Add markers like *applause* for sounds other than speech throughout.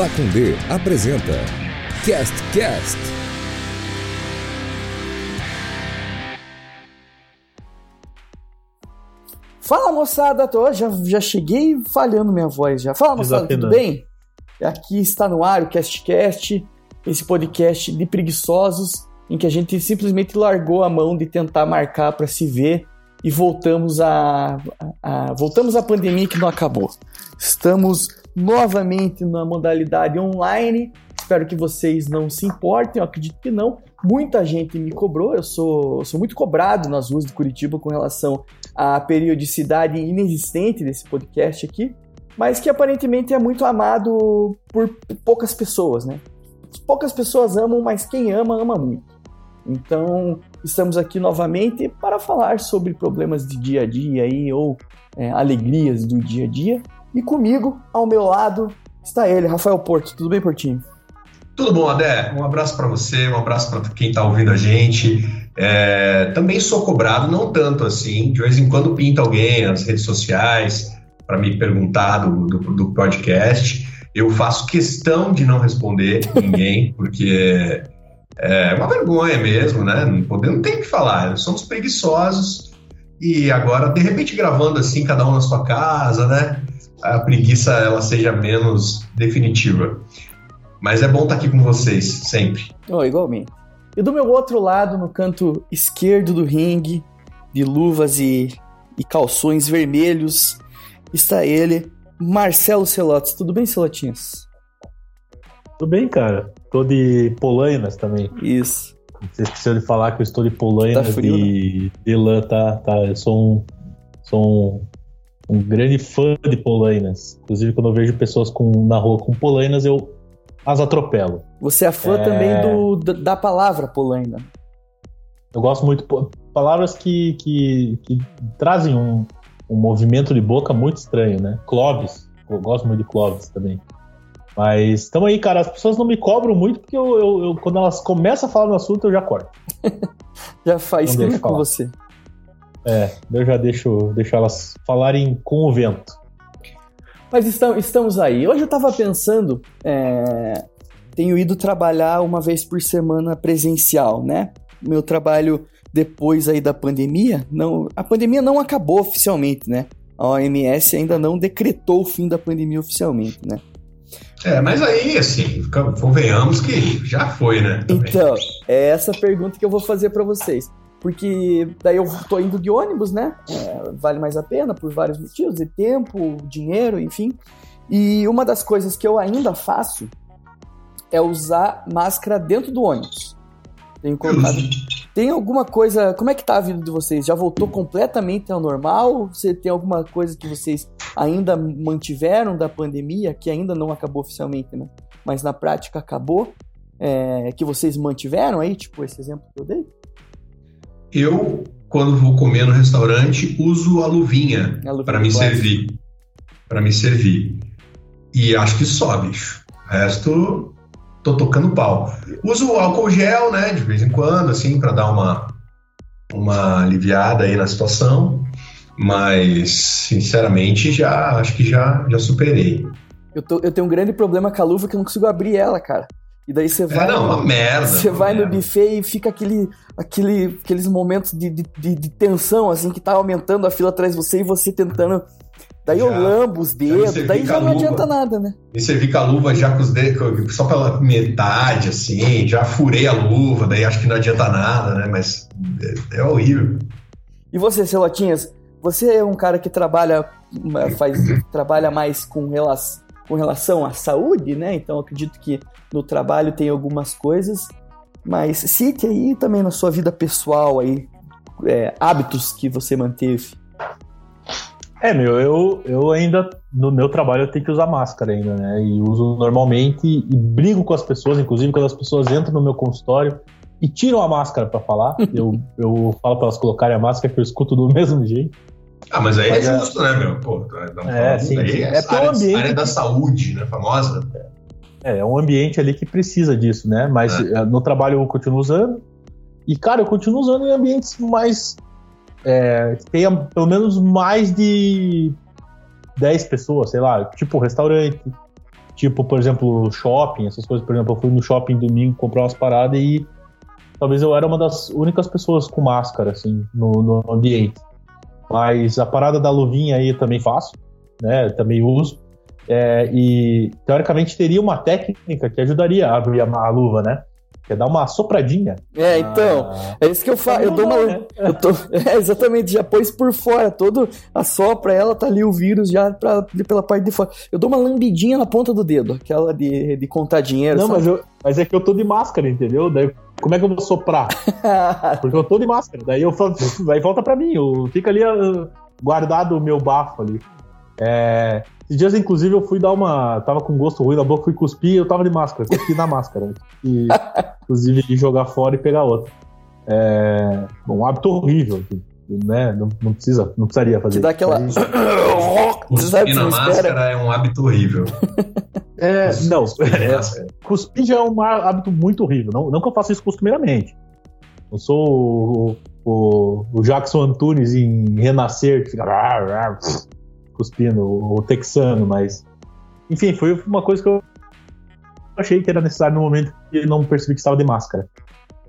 Pacundê apresenta Cast Cast. Fala moçada, tô, já, já cheguei falhando minha voz já. Fala moçada, tudo bem? Aqui está no ar o CastCast, esse podcast de preguiçosos em que a gente simplesmente largou a mão de tentar marcar para se ver e voltamos a, a, a, voltamos à pandemia que não acabou. Estamos novamente na modalidade online. Espero que vocês não se importem, eu acredito que não. Muita gente me cobrou, eu sou, sou muito cobrado nas ruas de Curitiba com relação à periodicidade inexistente desse podcast aqui, mas que aparentemente é muito amado por poucas pessoas, né? Poucas pessoas amam, mas quem ama, ama muito. Então, estamos aqui novamente para falar sobre problemas de dia a dia aí, ou é, alegrias do dia a dia. E comigo, ao meu lado, está ele, Rafael Porto. Tudo bem, Portinho? Tudo bom, Adé? Um abraço para você, um abraço para quem está ouvindo a gente. É, também sou cobrado, não tanto assim. De vez em quando pinta alguém nas redes sociais para me perguntar do, do, do podcast. Eu faço questão de não responder *laughs* ninguém, porque é uma vergonha mesmo, né? Não, não tem o que falar, somos preguiçosos e agora, de repente, gravando assim, cada um na sua casa, né? A preguiça ela seja menos definitiva. Mas é bom estar aqui com vocês, sempre. Oh, igualmente. E do meu outro lado, no canto esquerdo do ringue, de luvas e, e calções vermelhos, está ele, Marcelo Celotes. Tudo bem, Celotinhas? Tudo bem, cara. Tô de Polainas também. Isso. Você esqueceu de falar que eu estou de Polainas tá frio, de, né? de lã, tá, tá? Eu sou um, sou um, grande fã de Polainas. Inclusive, quando eu vejo pessoas com, na rua com Polainas, eu as atropelo. Você é fã é... também do, da palavra Polaina. Eu gosto muito. Palavras que, que, que trazem um, um movimento de boca muito estranho, né? Clóvis. Eu gosto muito de Clóvis também. Mas estamos aí, cara. As pessoas não me cobram muito porque eu, eu, eu, quando elas começam a falar no assunto, eu já corto. *laughs* já faz tudo com você. É, eu já deixo, deixo elas falarem com o vento. Mas estamos, estamos aí. Hoje eu estava pensando, é, tenho ido trabalhar uma vez por semana presencial, né? Meu trabalho depois aí da pandemia, não, a pandemia não acabou oficialmente, né? A OMS ainda não decretou o fim da pandemia oficialmente, né? É, mas aí, assim, convenhamos que já foi, né? Também. Então, é essa pergunta que eu vou fazer para vocês. Porque daí eu tô indo de ônibus, né? É, vale mais a pena por vários motivos, de tempo, dinheiro, enfim. E uma das coisas que eu ainda faço é usar máscara dentro do ônibus. Tenho colocado. Tem alguma coisa. Como é que tá a vida de vocês? Já voltou completamente ao normal? Você tem alguma coisa que vocês ainda mantiveram da pandemia, que ainda não acabou oficialmente, né? Mas na prática acabou? É, que vocês mantiveram aí, tipo esse exemplo que eu dei? Eu, quando vou comer no restaurante, uso a luvinha, luvinha para me servir. Para me servir. E acho que só, bicho. O resto, tô tocando pau. Uso álcool gel, né, de vez em quando, assim, para dar uma, uma aliviada aí na situação. Mas, sinceramente, já acho que já, já superei. Eu, tô, eu tenho um grande problema com a luva que eu não consigo abrir ela, cara. E daí você é, vai. É, não, uma merda. Você vai merda. no buffet e fica aquele, aquele, aqueles momentos de, de, de, tensão, assim, que tá aumentando a fila atrás de você e você tentando. Daí já, eu lambo os dedos, daí já não adianta nada, né? Me servi com a luva já com os dedos, só pela metade, assim, já furei a luva, daí acho que não adianta nada, né? Mas é, é horrível. E você, Celotinhas, você é um cara que trabalha, faz, trabalha mais com relação com relação à saúde, né? Então acredito que no trabalho tem algumas coisas, mas cite aí também na sua vida pessoal aí é, hábitos que você manteve. É, meu, eu, eu ainda, no meu trabalho, eu tenho que usar máscara ainda, né? E uso normalmente e brigo com as pessoas, inclusive quando as pessoas entram no meu consultório e tiram a máscara para falar, *laughs* eu, eu falo para elas colocarem a máscara que eu escuto do *laughs* mesmo jeito. Ah, mas aí mas é justo, né, meu? Pô, é, sim, aí, é, é área, ambiente área da saúde, né, famosa. É, é um ambiente ali que precisa disso, né? Mas é. Eh, no trabalho eu continuo usando. E, cara, eu continuo usando em ambientes mais. É, que tenha pelo menos mais de 10 pessoas, sei lá, tipo restaurante, tipo, por exemplo, shopping, essas coisas. Por exemplo, eu fui no shopping domingo comprar umas paradas e talvez eu era uma das únicas pessoas com máscara, assim, no, no ambiente. Mas a parada da luvinha aí eu também faço, né? Também uso. É, e teoricamente teria uma técnica que ajudaria a abrir a, a luva, né? Que é dar uma sopradinha. É, então. Ah. É isso que eu faço. Eu dou uma. Né? Eu tô, *laughs* é, exatamente, já pôs por fora. Todo a sopra ela, tá ali o vírus já pra, pela parte de fora. Eu dou uma lambidinha na ponta do dedo, aquela de, de contar dinheiro. Não, mas, eu, mas é que eu tô de máscara, entendeu? Daí como é que eu vou soprar? *laughs* Porque eu tô de máscara. Daí eu falo, *laughs* aí volta pra mim. Eu, fica ali uh, guardado o meu bafo ali. É, esses dias, inclusive, eu fui dar uma. Tava com gosto ruim na boca, fui cuspir eu tava de máscara, cuspi na máscara. E, *laughs* inclusive, jogar fora e pegar outra. É, um hábito horrível, né? Não, não, precisa, não precisaria fazer. Te dá aquela. Cuspir na máscara é um hábito horrível. *laughs* É, não, é, cuspir já é um hábito muito horrível. Não, não que eu faça isso costumeiramente. Eu sou o, o, o Jackson Antunes em Renascer, que fica cuspindo, o texano, mas. Enfim, foi uma coisa que eu achei que era necessário no momento que não percebi que estava de máscara.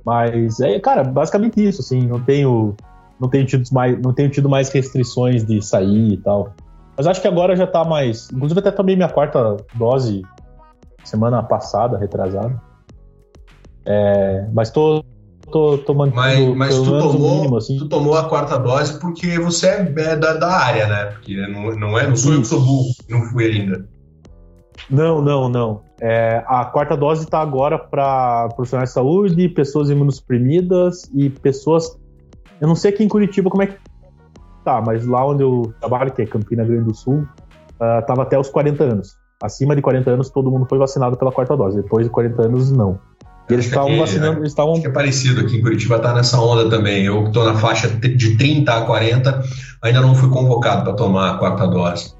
Mas é, cara, basicamente isso, assim, não tenho não tenho tido mais, não tenho tido mais restrições de sair e tal. Mas acho que agora já tá mais, inclusive até tomei minha quarta dose semana passada, retrasada. É, mas tô tô, tô mantendo mas, mas tu tomou, mínimo, assim. tu tomou a quarta dose porque você é, da, da área, né? Porque não, não é, não sou eu que sou burro, não fui ainda. Não, não, não. É, a quarta dose está agora para profissionais de saúde, pessoas imunossuprimidas e pessoas. Eu não sei aqui em Curitiba como é que tá, mas lá onde eu trabalho, que é Campina Grande do Sul, uh, tava até os 40 anos. Acima de 40 anos, todo mundo foi vacinado pela quarta dose. Depois de 40 anos, não. E eles estavam vacinando. Eles. Acho que é parecido aqui em Curitiba, tá nessa onda também. Eu que estou na faixa de 30 a 40, ainda não fui convocado para tomar a quarta dose.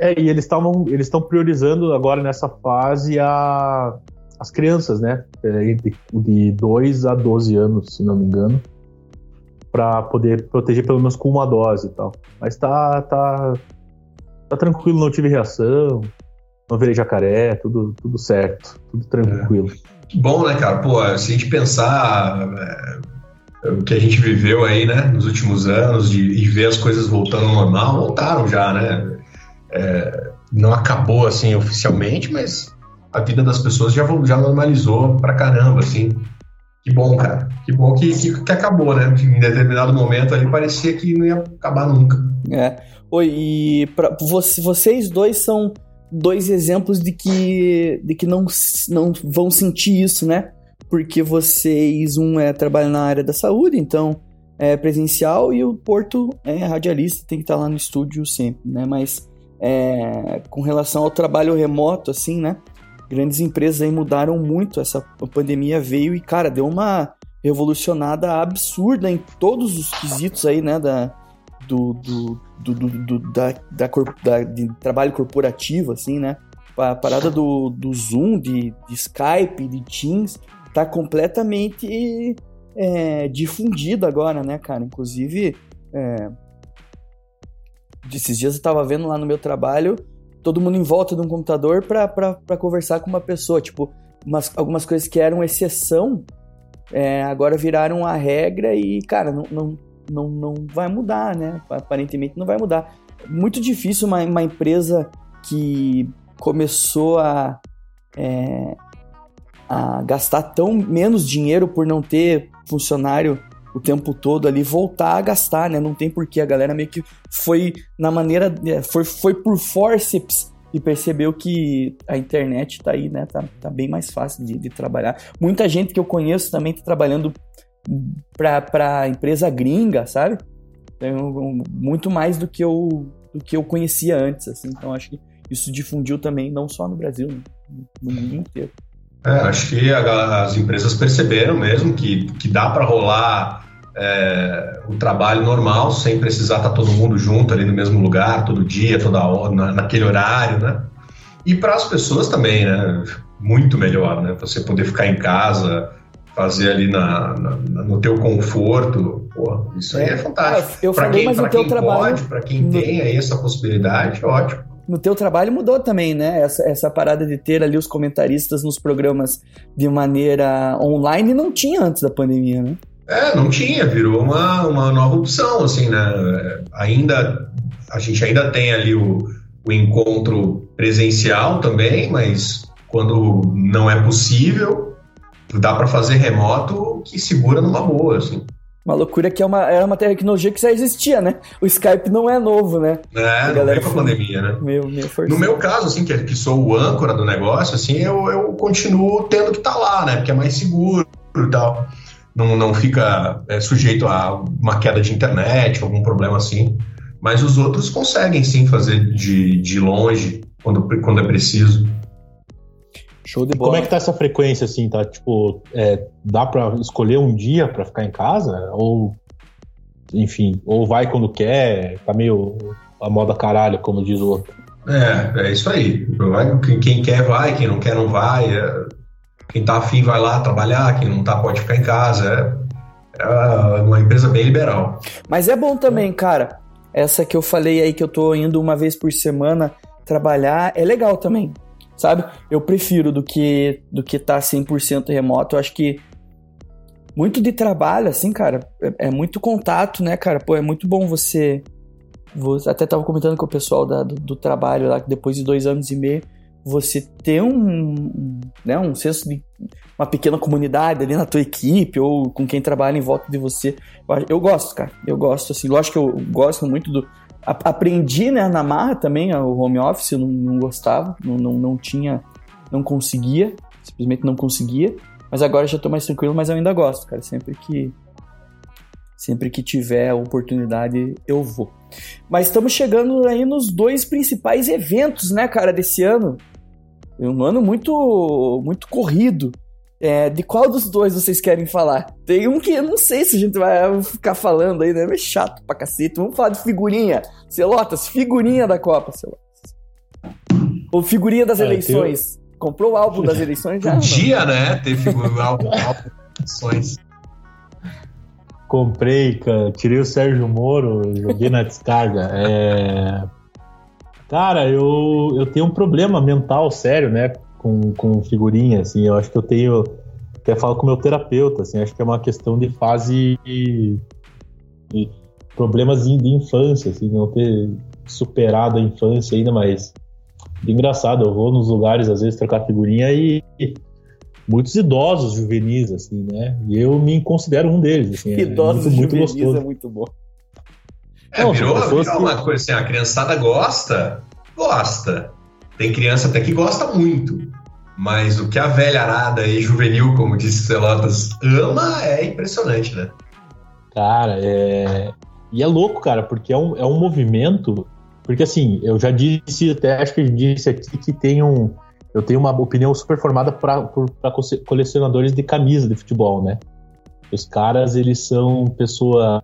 É, e eles estavam eles estão priorizando agora nessa fase a, as crianças, né? É, de, de 2 a 12 anos, se não me engano, para poder proteger pelo menos com uma dose e tal. Mas tá, tá, tá tranquilo, não tive reação, não virei jacaré, tudo, tudo certo, tudo tranquilo. É. Bom, né, cara? Pô, se a gente pensar é, o que a gente viveu aí, né, nos últimos anos, de, de ver as coisas voltando ao normal, voltaram já, né? É, não acabou assim oficialmente, mas a vida das pessoas já, já normalizou pra caramba, assim. Que bom, cara. Que bom que, que, que acabou, né? Em determinado momento ali parecia que não ia acabar nunca. É. Oi, e pra, você, vocês dois são dois exemplos de que, de que não, não vão sentir isso, né? Porque vocês, um é trabalha na área da saúde, então é presencial, e o Porto é radialista, tem que estar lá no estúdio sempre, né? Mas é, com relação ao trabalho remoto, assim, né? Grandes empresas aí mudaram muito, essa pandemia veio e, cara, deu uma revolucionada absurda em todos os quesitos aí, né? Da, do, do, do, do da, da, da, de trabalho corporativo, assim, né? A parada do, do Zoom, de, de Skype, de Teams, tá completamente é, difundida agora, né, cara? Inclusive, é, esses dias eu tava vendo lá no meu trabalho, todo mundo em volta de um computador para conversar com uma pessoa. Tipo, umas, algumas coisas que eram exceção, é, agora viraram a regra e, cara, não, não, não, não vai mudar, né? Aparentemente não vai mudar. Muito difícil uma, uma empresa que começou a, é, a gastar tão menos dinheiro por não ter funcionário o tempo todo ali voltar a gastar, né? Não tem porquê. A galera meio que foi na maneira. É, foi, foi por forceps e percebeu que a internet tá aí, né? Tá, tá bem mais fácil de, de trabalhar. Muita gente que eu conheço também tá trabalhando para empresa gringa, sabe? Então, muito mais do que eu do que eu conhecia antes, assim. Então acho que isso difundiu também não só no Brasil, no mundo inteiro. É, acho que a, as empresas perceberam mesmo que, que dá para rolar é, o trabalho normal sem precisar estar tá todo mundo junto ali no mesmo lugar, todo dia, toda hora, na, naquele horário, né? E para as pessoas também, né? Muito melhor, né? Você poder ficar em casa, fazer ali na, na, no teu conforto, isso aí é, é fantástico. Eu falei, quem, mas o teu trabalho... para quem tem aí essa possibilidade, ótimo. no teu trabalho mudou também, né? Essa, essa parada de ter ali os comentaristas nos programas de maneira online não tinha antes da pandemia, né? É, não tinha, virou uma, uma nova opção, assim, né? Ainda, a gente ainda tem ali o, o encontro presencial também, mas quando não é possível, dá para fazer remoto que segura numa boa, assim. Uma loucura que é uma, é uma tecnologia que já existia, né? O Skype não é novo, né? É, a galera com a pandemia, né? Meu, meu no meu caso, assim, que, que sou o âncora do negócio, assim, eu, eu continuo tendo que estar tá lá, né? Porque é mais seguro e tal. Não, não fica é, sujeito a uma queda de internet, algum problema assim. Mas os outros conseguem, sim, fazer de, de longe, quando, quando é preciso. Show de bola. Como é que tá essa frequência, assim, tá? Tipo, é, dá pra escolher um dia pra ficar em casa? Ou, enfim, ou vai quando quer, tá meio a moda caralho, como diz o outro. É, é isso aí. Vai, quem quer vai, quem não quer não vai. É, quem tá afim vai lá trabalhar, quem não tá pode ficar em casa. É, é uma empresa bem liberal. Mas é bom também, cara. Essa que eu falei aí que eu tô indo uma vez por semana trabalhar, é legal também sabe? Eu prefiro do que do que tá 100% remoto. Eu acho que muito de trabalho, assim, cara, é, é, muito contato, né, cara? Pô, é muito bom você. você até tava comentando com o pessoal da, do, do, trabalho lá, que depois de dois anos e meio, você ter um, né, um senso de uma pequena comunidade ali na tua equipe ou com quem trabalha em volta de você. Eu, eu gosto, cara. Eu gosto, assim. Lógico que eu gosto muito do, aprendi né, na marra também o home office, eu não, não gostava, não, não, não, tinha, não conseguia, simplesmente não conseguia. Mas agora já estou mais tranquilo, mas eu ainda gosto, cara. Sempre que sempre que tiver a oportunidade eu vou. Mas estamos chegando aí nos dois principais eventos, né, cara, desse ano. Um ano muito muito corrido. É, de qual dos dois vocês querem falar? Tem um que eu não sei se a gente vai ficar falando aí, né? É chato pra cacete. Vamos falar de figurinha. Celotas, figurinha da Copa, Celotas. Ou figurinha das é, eleições. Comprou o álbum das eleições já? Podia, né? Ter figurinha, álbum, álbum das eleições. Comprei, tirei o Sérgio Moro, joguei na descarga. É... Cara, eu, eu tenho um problema mental sério, né? com, com figurinha, assim, eu acho que eu tenho, até falo com o meu terapeuta, assim, acho que é uma questão de fase de, de problemas de, de, infância, assim, não ter superado a infância ainda, mas engraçado, eu vou nos lugares às vezes trocar figurinha e, e muitos idosos juvenis, assim, né, e eu me considero um deles, assim, é idosos muito, muito gostoso. é muito bom. É, virou, virou que... uma coisa assim, a criançada gosta, gosta. Tem criança até que gosta muito. Mas o que a velha arada e juvenil, como disse Celotas, ama é impressionante, né? Cara, é. E é louco, cara, porque é um, é um movimento. Porque assim, eu já disse, até acho que disse aqui que tem um. Eu tenho uma opinião super formada para colecionadores de camisa de futebol, né? Os caras, eles são pessoas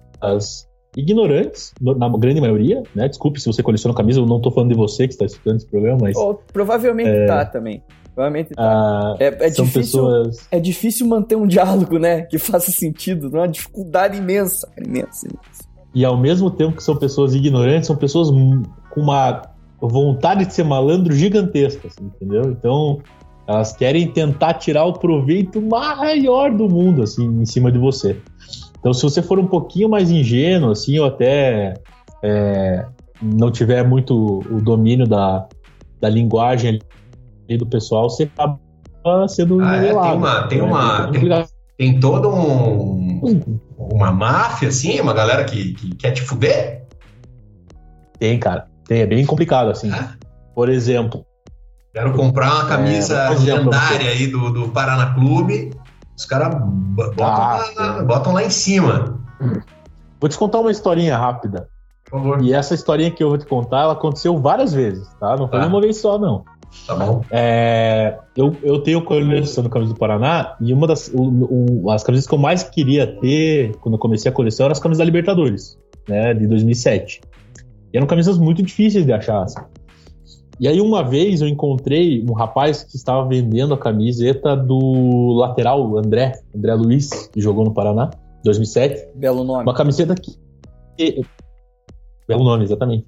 ignorantes, na grande maioria, né? Desculpe se você coleciona camisa, eu não tô falando de você que está estudando esse programa, mas. Oh, provavelmente é... tá também. Provavelmente tá. Ah, é, é difícil, pessoas... é difícil manter um diálogo, né? Que faça sentido. Não é uma dificuldade imensa, imensa, imensa. E ao mesmo tempo que são pessoas ignorantes, são pessoas com uma vontade de ser malandro gigantesca, assim, entendeu? Então, elas querem tentar tirar o proveito maior do mundo, assim, em cima de você. Então, se você for um pouquinho mais ingênuo, assim, ou até é, não tiver muito o domínio da, da linguagem do pessoal, você acaba sendo ah, é, tem uma, tem, né? uma tem, tem toda um, uma máfia, assim, uma galera que, que, quer te fuder? Tem, cara. Tem, é bem complicado, assim. É? Por exemplo. Quero comprar uma camisa é, lendária aí do, do Paraná Clube os caras botam, ah, lá, botam lá em cima. Vou te contar uma historinha rápida. Por favor. E essa historinha que eu vou te contar, ela aconteceu várias vezes, tá? Não foi tá. uma vez só, não. Tá bom. É, eu, eu tenho coleção do Camisa do Paraná e uma das o, o, as camisas que eu mais queria ter quando eu comecei a coleção eram as camisas da Libertadores, né, de 2007. E eram camisas muito difíceis de achar. Assim. E aí uma vez eu encontrei um rapaz que estava vendendo a camiseta do lateral André, André Luiz, que jogou no Paraná, 2007. Belo nome. Uma camiseta que belo nome exatamente.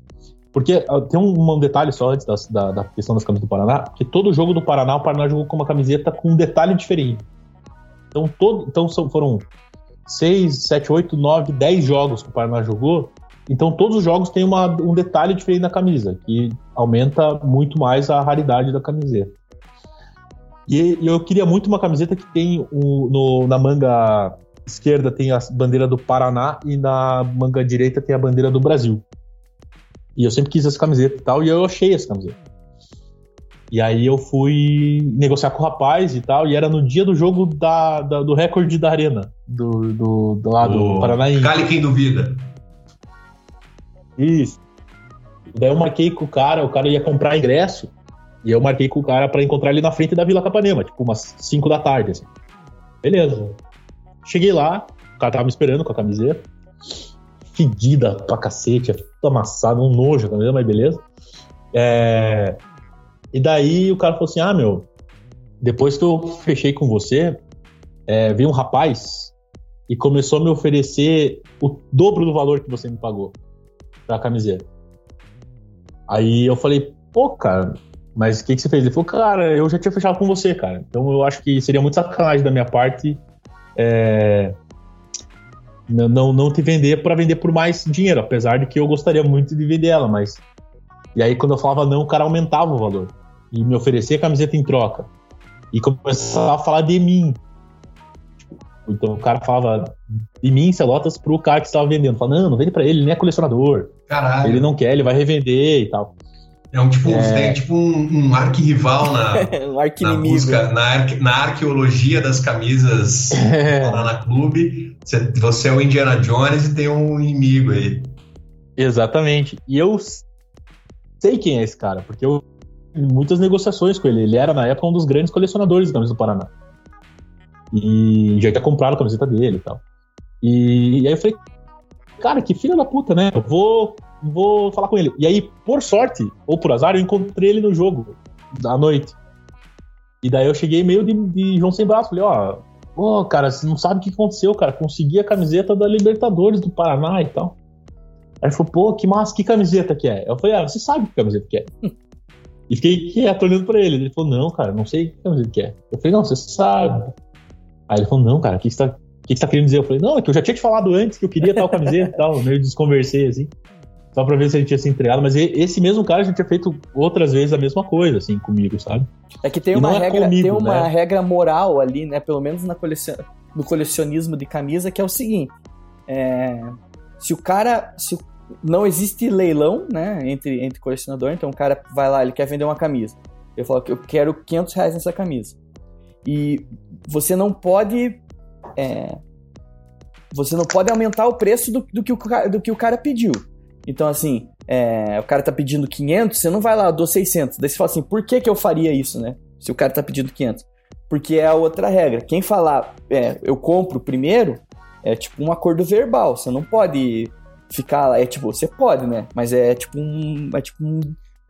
Porque ah, tem um, um detalhe só antes da, da, da, questão das camisas do Paraná, que todo jogo do Paraná, o Paraná jogou com uma camiseta com um detalhe diferente. Então, todo, então foram 6, 7, 8, 9, 10 jogos que o Paraná jogou. Então todos os jogos têm uma, um detalhe diferente na camisa, que aumenta muito mais a raridade da camiseta. E, eu queria muito uma camiseta que tem um, no, na manga esquerda tem a bandeira do Paraná e na manga direita tem a bandeira do Brasil. E eu sempre quis essa camiseta e tal, e eu achei essa camiseta. E aí eu fui negociar com o rapaz e tal, e era no dia do jogo da, da do recorde da arena, do, do, do lado do Paranaense. Cale quem duvida. Isso. Daí eu marquei com o cara, o cara ia comprar ingresso, e eu marquei com o cara para encontrar ele na frente da Vila Capanema, tipo umas 5 da tarde, assim. Beleza. Cheguei lá, o cara tava me esperando com a camiseta, fedida pra cacete, tudo amassado, um nojo camiseta, mas beleza. É... E daí o cara falou assim: ah, meu, depois que eu fechei com você, é, veio um rapaz e começou a me oferecer o dobro do valor que você me pagou pra camiseta. Aí eu falei, pô, cara, mas o que, que você fez? Ele falou, cara, eu já tinha fechado com você, cara. Então eu acho que seria muito sacanagem da minha parte é, não, não te vender para vender por mais dinheiro, apesar de que eu gostaria muito de vender ela, mas. E aí quando eu falava não, o cara aumentava o valor e me oferecer a camiseta em troca e começar a falar de mim. Então o cara falava de mim, Celotas, pro cara que estava vendendo. Falava, não, não vende pra ele, ele nem é colecionador. Caralho. Ele não quer, ele vai revender e tal. É um tipo, é... Tem, tipo um, um arquirrival na, *laughs* um na busca, na, arque, na arqueologia das camisas é. *laughs* lá na clube. Você, você é o Indiana Jones e tem um inimigo aí. Exatamente. E eu sei quem é esse cara, porque eu muitas negociações com ele. Ele era, na época, um dos grandes colecionadores de camisas do Paraná. E já tinha comprado a camiseta dele e tal. E, e aí eu falei, cara, que filho da puta, né? Eu vou, vou falar com ele. E aí, por sorte, ou por azar, eu encontrei ele no jogo, à noite. E daí eu cheguei meio de, de João Sem Braço. Falei, ó, oh, cara, você não sabe o que aconteceu, cara. Consegui a camiseta da Libertadores do Paraná e tal. Aí ele falou, pô, que massa, que camiseta que é? Eu falei, ah, você sabe que camiseta que é. E fiquei quieto olhando pra ele. Ele falou, não, cara, não sei que camiseta que é. Eu falei, não, você sabe. Aí ele falou, não, cara, o que você tá, que você tá querendo dizer? Eu falei, não, é que eu já tinha te falado antes que eu queria tal camiseta e tal. *laughs* Meio desconversei, assim. Só pra ver se ele tinha se entregado. Mas esse mesmo cara já tinha feito outras vezes a mesma coisa, assim, comigo, sabe? É que tem uma, é regra, comigo, tem uma né? regra moral ali, né? Pelo menos na colecion... no colecionismo de camisa, que é o seguinte. É... Se o cara. Se o não existe leilão, né, entre, entre colecionador, então o cara vai lá, ele quer vender uma camisa. Ele fala que eu quero 500 reais nessa camisa. E você não pode... É, você não pode aumentar o preço do, do, que, o, do que o cara pediu. Então, assim, é, o cara tá pedindo 500, você não vai lá, eu dou 600. Daí você fala assim, por que que eu faria isso, né? Se o cara tá pedindo 500. Porque é a outra regra. Quem falar, é, eu compro primeiro, é tipo um acordo verbal. Você não pode ficar lá. É tipo, você pode, né? Mas é tipo um. É tipo um.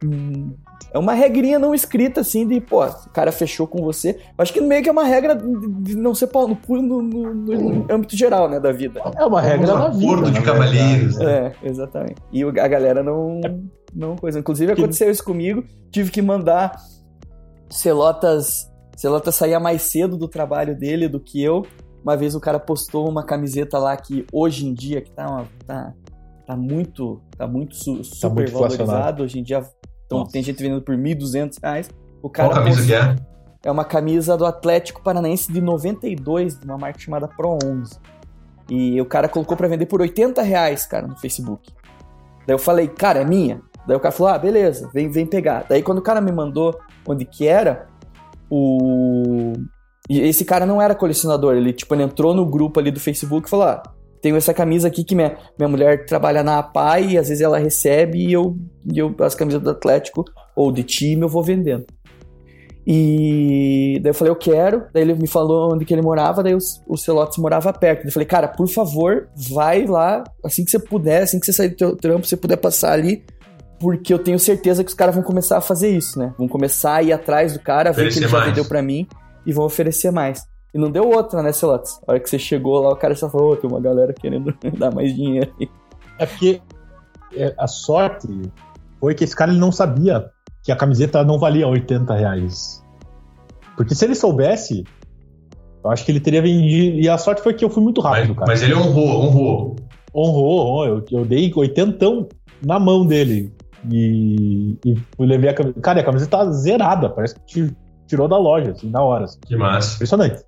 Um é uma regrinha não escrita, assim, de, pô, o cara fechou com você. Eu acho que meio que é uma regra de não ser pau no, no, no, no âmbito geral, né, da vida. É uma regra da vida. Acordo de cavalheiros. Né? É, exatamente. E a galera não, não coisa. Inclusive aconteceu isso comigo, tive que mandar Celotas, Celotas saía mais cedo do trabalho dele do que eu. Uma vez o cara postou uma camiseta lá que hoje em dia, que tá, uma, tá tá muito, tá muito su, super tá muito valorizado. Hoje em dia então, tem gente vendendo por 1.200 reais. O cara Qual camisa que é? É uma camisa do Atlético Paranaense de 92, de uma marca chamada Pro 11. E o cara colocou para vender por 80 reais, cara, no Facebook. Daí eu falei, cara, é minha. Daí o cara falou, ah, beleza, vem, vem pegar. Daí quando o cara me mandou onde que era, o... E esse cara não era colecionador, ele, tipo, ele entrou no grupo ali do Facebook e falou, ah, tenho essa camisa aqui que minha, minha mulher trabalha na APAI e às vezes ela recebe e eu, e eu as camisas do Atlético ou de time eu vou vendendo. E daí eu falei, eu quero. Daí ele me falou onde que ele morava, daí o, o Celotes morava perto. Eu falei, cara, por favor, vai lá assim que você puder, assim que você sair do teu trampo, você puder passar ali, porque eu tenho certeza que os caras vão começar a fazer isso, né? Vão começar a ir atrás do cara, ver que ele já vendeu para mim e vão oferecer mais. E não deu outra, né, Celotes? A hora que você chegou lá, o cara só falou, oh, tem uma galera querendo *laughs* dar mais dinheiro. É porque é, a sorte foi que esse cara ele não sabia que a camiseta não valia 80 reais. Porque se ele soubesse, eu acho que ele teria vendido. E a sorte foi que eu fui muito rápido, mas, cara. Mas ele honrou, honrou. Honrou, honrou. Eu, eu dei oitentão na mão dele. E, e levei a camiseta. Cara, a camiseta tá zerada. Parece que tirou da loja, assim, na hora. Assim. Que massa. Impressionante.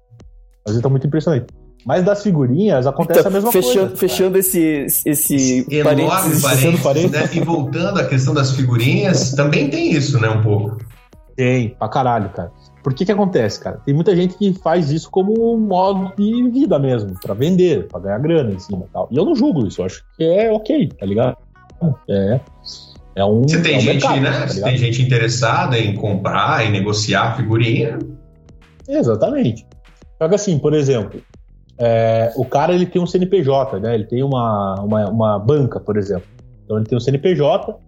A camiseta tá muito impressionante. Mas das figurinhas acontece então, a mesma fechando, coisa. Fechando esse, esse, esse parênteses, parênteses, parênteses. Né? E voltando à questão das figurinhas, também tem isso, né, um pouco. Tem, pra caralho, cara. Por que que acontece, cara? Tem muita gente que faz isso como um modo de vida mesmo, para vender, para ganhar grana em cima e tal. E eu não julgo isso, eu acho que é ok, tá ligado? É. É um. Você tem é um gente, mercado, né? tá tem gente interessada em comprar, em negociar figurinha. Exatamente. Só que assim, por exemplo, é, o cara ele tem um CNPJ, né? Ele tem uma, uma, uma banca, por exemplo. Então ele tem um CNPJ,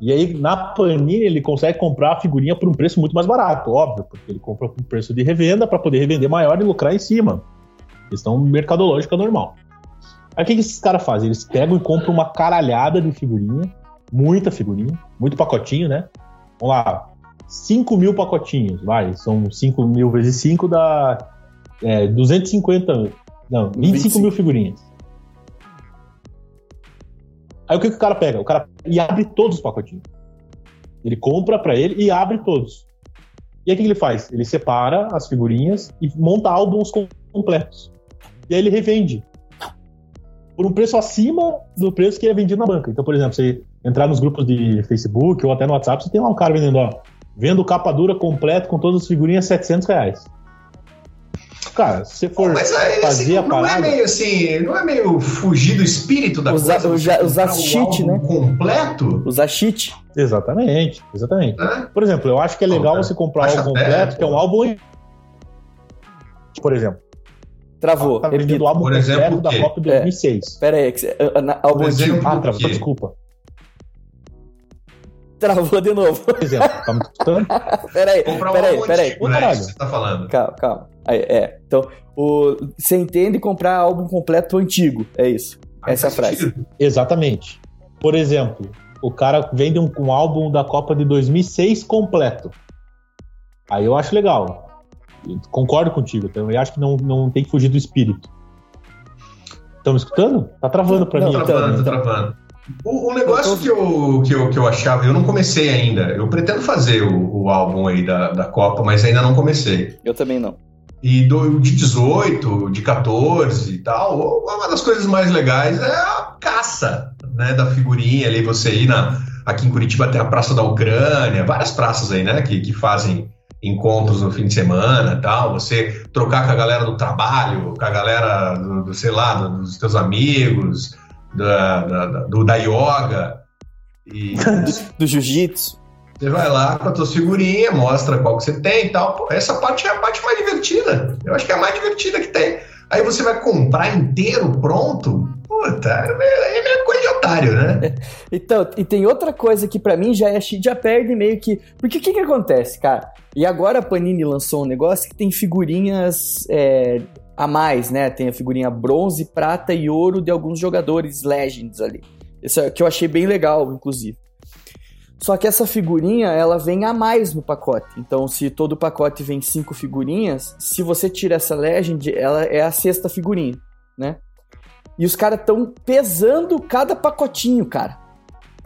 e aí, na Panini, ele consegue comprar a figurinha por um preço muito mais barato, óbvio, porque ele compra por um preço de revenda para poder revender maior e lucrar em cima. Questão mercadológica normal. Aí o que, que esses caras fazem? Eles pegam e compram uma caralhada de figurinha, muita figurinha, muito pacotinho, né? Vamos lá, 5 mil pacotinhos, vai, são 5 mil vezes 5 dá é, 250, não, 25, 25 mil figurinhas. Aí o que, que o cara pega? O cara e abre todos os pacotinhos. Ele compra para ele e abre todos. E aí o que, ele faz? Ele separa as figurinhas e monta álbuns completos. E aí ele revende. Por um preço acima do preço que é vendido na banca. Então, por exemplo, você entrar nos grupos de Facebook ou até no WhatsApp, você tem lá um cara vendendo, ó, vendo capa dura completo com todas as figurinhas 700 reais. Cara, se você for mas aí, fazer assim, a parada... Não é meio assim, não é meio fugir do espírito da usar, coisa? Usar, usar cheat, né? completo? Usar cheat. Exatamente, exatamente. É? Por exemplo, eu acho que é legal você comprar algo pé, completo, que é um pô. álbum... Por exemplo. Travou. Tá vendendo repito. o álbum Por completo exemplo, o da? Copa de É. 2006. Pera aí, ah, na- álbum Por exemplo. Ah, travou, desculpa. Travou de novo. Por exemplo, tá me escutando? *laughs* Pera aí, Comprar um pera aí, álbum aí. né? Que você tá falando. Calma, calma. Aí, é, então, o, você entende comprar álbum completo antigo, é isso. Essa é a frase. sentido. Exatamente. Por exemplo, o cara vende um, um álbum da Copa de 2006 completo. Aí eu acho legal. Eu concordo contigo. Então eu acho que não, não tem que fugir do espírito. Estão me escutando? Tá travando pra Não, mim. Tá travando, tá então. travando. O, o negócio Eu tô- que eu, que, eu, que eu achava, eu não comecei ainda. Eu pretendo fazer o, o álbum aí da, da Copa, mas ainda não comecei. Eu também não. E do, de 18, de 14 e tal, uma das coisas mais legais é a caça né, da figurinha ali, você ir na. Aqui em Curitiba tem a Praça da Ucrânia, várias praças aí, né, que, que fazem encontros no fim de semana e tal, você trocar com a galera do trabalho, com a galera do, do, sei lá, do- dos teus amigos, da, da- do, da yoga. E *laughs* Do jiu-jitsu. Você vai lá com as tuas figurinhas, mostra qual que você tem e tal. Essa parte é a parte mais divertida. Eu acho que é a mais divertida que tem. Aí você vai comprar inteiro, pronto. Puta, é meio- é coisa de otário, né? *laughs* Então, e tem outra coisa que pra mim já é já perde meio que. Porque o que que acontece, cara? E agora a Panini lançou um negócio que tem figurinhas é, a mais, né? Tem a figurinha bronze, prata e ouro de alguns jogadores Legends ali. Isso é que eu achei bem legal, inclusive. Só que essa figurinha, ela vem a mais no pacote. Então, se todo pacote vem cinco figurinhas, se você tira essa Legend, ela é a sexta figurinha, né? E os caras estão pesando cada pacotinho, cara.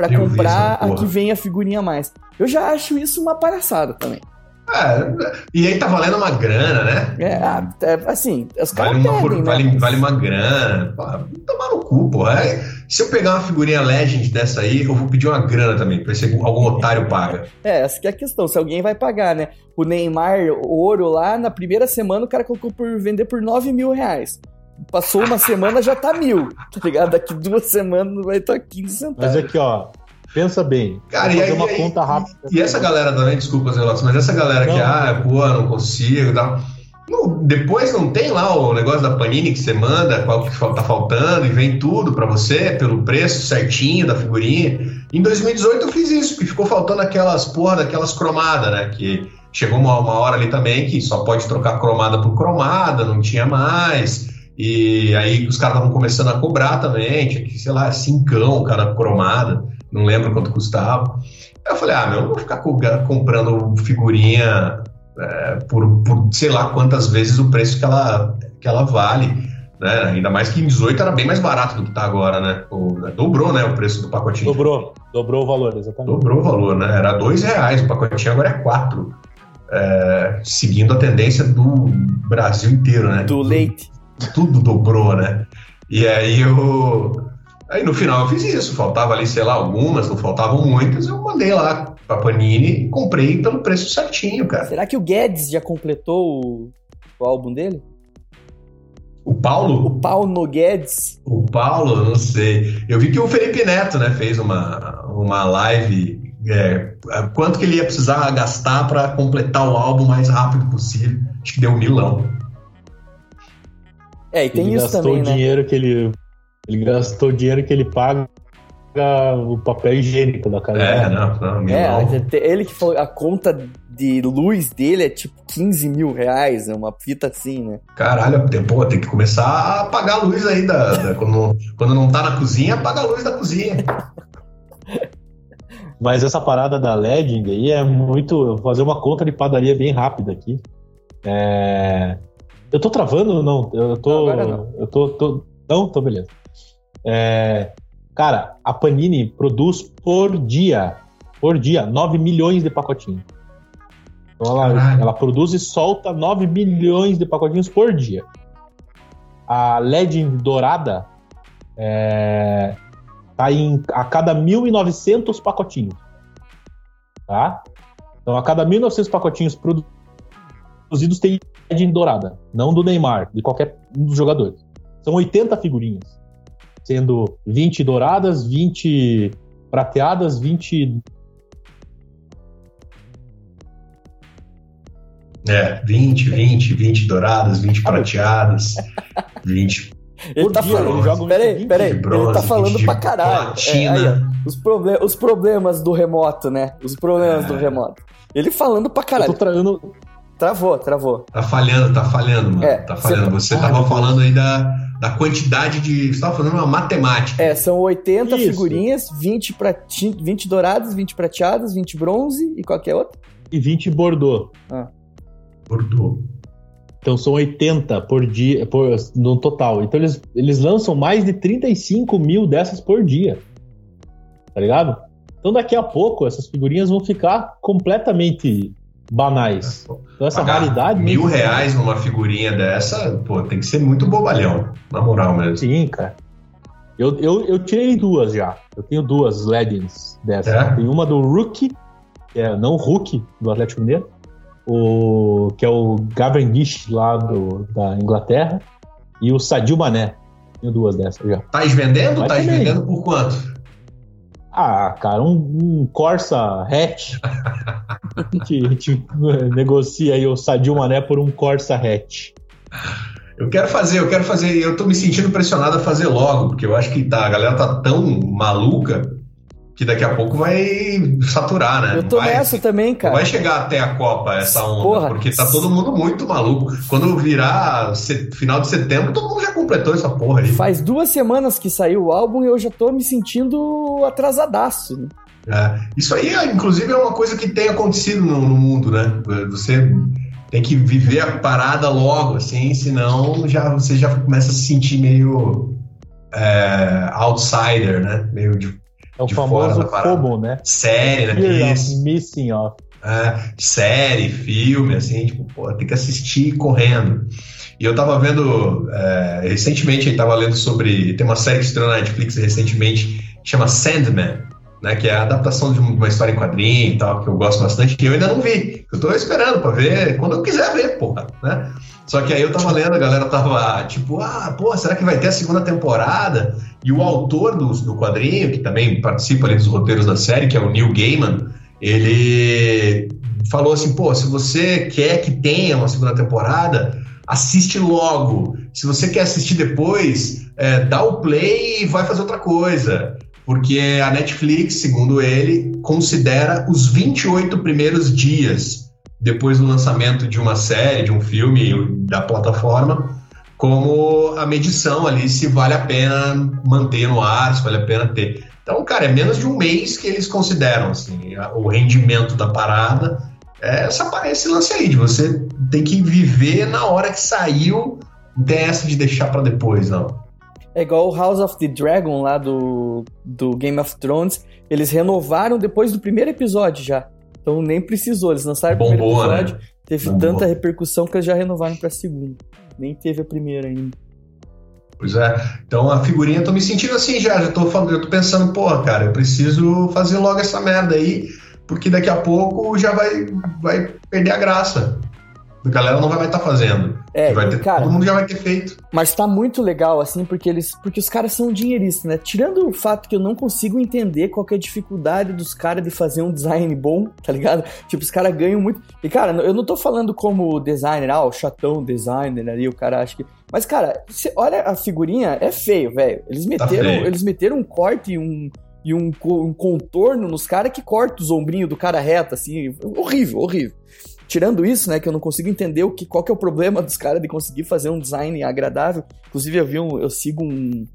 Vi comprar a que vem a figurinha a mais. Eu já acho isso uma palhaçada também. É, e aí tá valendo uma grana, né? É, é, assim, os Vale caras for- pedem, né? vale, vale uma grana. Pô, tomar no cu, pô. É, se eu pegar uma figurinha Legend dessa aí, eu vou pedir uma grana também, pra ver se algum otário paga. É, essa que é a questão, se alguém vai pagar, né? O Neymar, ouro lá, na primeira semana o cara colocou por vender por 9 mil reais. Passou uma semana, já tá mil, tá ligado? Daqui duas semanas vai estar 15 Mas centavos. aqui, ó, pensa bem. Cara, e aí- uma e conta rápida. E essa galera também, desculpa os relatos, mas essa galera que, Não. ah, pô, não consigo e tal. Não, depois não tem lá o negócio da Panini que você manda, qual que tá faltando, e vem tudo pra você, pelo preço certinho da figurinha. Em 2018 eu fiz isso, porque ficou faltando aquelas porra daquelas cromadas, né? Que chegou uma, uma hora ali também que só pode trocar cromada por cromada, não tinha mais. E aí os caras estavam começando a cobrar também, tinha que, sei lá, cincão cada cromada. Não lembro quanto custava. Eu falei, ah, meu, não vou ficar comprando figurinha é, por, por sei lá quantas vezes o preço que ela, que ela vale. Né? Ainda mais que em 18 era bem mais barato do que está agora, né? O, dobrou, né, o preço do pacotinho. Dobrou, dobrou o valor, exatamente. Dobrou o valor, né? Era dois reais o pacotinho, agora é quatro. É, seguindo a tendência do Brasil inteiro, né? Do leite. Tudo dobrou, né? E aí eu. Aí no final eu fiz isso. Faltava ali, sei lá, algumas, não faltavam muitas. Eu mandei lá pra Panini e comprei pelo preço certinho, cara. Será que o Guedes já completou o, o álbum dele? O Paulo? O Paulo Guedes. O Paulo, não sei. Eu vi que o Felipe Neto, né, fez uma, uma live. É, quanto que ele ia precisar gastar para completar o álbum o mais rápido possível? Acho que deu um milão. É, e tem ele isso gastou também, o né? dinheiro que ele ele gastou o dinheiro que ele paga o papel higiênico da casa. É, não, não, milão. É, ele que falou, a conta de luz dele é tipo 15 mil reais, é uma fita assim, né? Caralho, tem, pô, tem que começar a apagar a luz aí da, da- quando, quando não tá na cozinha, apaga a luz da cozinha. Mas essa parada da Legend aí é muito. eu Vou fazer uma conta de padaria bem rápida aqui. É, Eu tô travando? Não, eu tô. Agora não. Eu tô, tô- Não, tô beleza. É, Cara, a Panini produz por dia, por dia, 9 milhões de pacotinhos. Então ela, ela produz e solta 9 milhões de pacotinhos por dia. A Legend dourada é, tá em a cada 1.900 pacotinhos. Tá? Então, a cada 1.900 pacotinhos produ- produzidos tem Legend dourada. Não do Neymar, de qualquer um dos jogadores. São 80 figurinhas. Sendo 20 douradas, 20 prateadas, 20 É, 20, 20, 20 douradas, 20 Ah, prateadas, *laughs* 20 Ele Por tá dia, falando. eles jogam Peraí, 20 peraí. Ele tá falando 20 de pra caralho. É, aí, ó, os, proble os problemas do remoto, né? Os problemas É. do remoto. Ele falando pra Eu caralho. tô eu não- Travou, travou. Tá falhando, tá falhando, mano. É, tá falhando. você- Você tava falando aí da, da quantidade de. Você tava fazendo uma matemática. É, são 80 Isso. figurinhas, 20, prati 20 douradas, 20 prateadas, 20 bronze e qualquer outra. e 20 Bordeaux. Bordeaux. Então são 80 por dia por, no total. Então eles, eles lançam mais de 35 mil dessas por dia. Tá ligado? Então daqui a pouco essas figurinhas vão ficar completamente banais. Então essa Pagar raridade. Mil reais numa figurinha dessa, pô, tem que ser muito bobalhão. Na moral mesmo. Sim, cara. Eu, eu, eu tirei duas já. Eu tenho duas Legends dessas. É? Tem uma do Rookie, que é não Hulk, do Atlético Mineiro, o, que é o Cavendish lá do, da Inglaterra, e o Sadio Mané. Tenho duas dessas já. Tá vendendo? Tá vendendo por quanto? Ah, cara, um, um Corsa hatch. a, gente, a gente negocia aí o Sadio Mané por um Corsa hatch. Eu quero fazer, eu quero fazer. Eu tô me sentindo pressionado a fazer logo, porque eu acho que tá, a galera tá tão maluca que daqui a pouco vai saturar, né? Eu tô vai, nessa também, cara. vai chegar até a Copa essa onda, Porra. porque tá todo mundo muito maluco. Quando virar final de setembro, todo mundo já completou essa porra aí. Faz duas semanas que saiu o álbum e eu já tô me sentindo atrasadaço. né? É, isso aí, inclusive, é uma coisa que tem acontecido no, no mundo, né? Você tem que viver a parada logo, assim, senão já, você já começa a se sentir meio é, outsider, né? Meio de É o famoso. FOMO, né? série, né? Isso. Missing Off. É, série, filme, assim, tipo, pô, tem que assistir correndo. E eu tava vendo, é, recentemente, eu tava lendo sobre, tem uma série que estreou na Netflix recentemente, que chama Sandman, né, que é a adaptação de uma história em quadrinho e tal, que eu gosto bastante, que eu ainda não vi. Eu tô esperando pra ver quando eu quiser ver, porra, né? Só que aí eu tava lendo, a galera tava tipo, ah, pô, será que vai ter a segunda temporada? E o autor do, do quadrinho, que também participa ali dos roteiros da série, que é o Neil Gaiman, ele falou assim, pô, se você quer que tenha uma segunda temporada, assiste logo. Se você quer assistir depois, é, dá o play e vai fazer outra coisa. Porque a Netflix, segundo ele, considera os 28 primeiros dias depois do lançamento de uma série, de um filme da plataforma, como a medição ali se vale a pena manter no ar, se vale a pena ter. Então, cara, é menos de um mês que eles consideram assim, o rendimento da parada. É essa, esse lance aí, de você tem que viver na hora que saiu, não tem essa de deixar para depois, não. É igual o House of the Dragon lá do, do Game of Thrones. Eles renovaram depois do primeiro episódio já. Então nem precisou. Eles lançaram Bombou, o primeiro né? episódio. Né? Teve Bombou. tanta repercussão que eles já renovaram pra segunda. Nem teve a primeira ainda. Pois é. Então a figurinha, eu tô me sentindo assim já. Já tô, falando, eu tô pensando, pô, cara, eu preciso fazer logo essa merda aí, porque daqui a pouco já vai, vai perder a graça a galera não vai estar tá fazendo. É, vai ter, cara, todo mundo já vai ter feito. Mas tá muito legal, assim, porque eles. Porque os caras são dinheiristas, né? Tirando o fato que eu não consigo entender qual é a dificuldade dos caras de fazer um design bom, tá ligado? *laughs* Tipo, os caras ganham muito. E, cara, eu não tô falando como designer, ah, o chatão designer ali, o cara acha que. Mas, cara, você olha a figurinha, é feio, velho. Eles tá meteram, tá eles meteram um corte e um, e um, um contorno nos caras que corta os ombrinhos do cara reto, assim. Horrível, horrível tirando isso, né, que eu não consigo entender o que, qual que é o problema dos caras de conseguir fazer um design agradável. Inclusive, eu vi um, eu sigo um,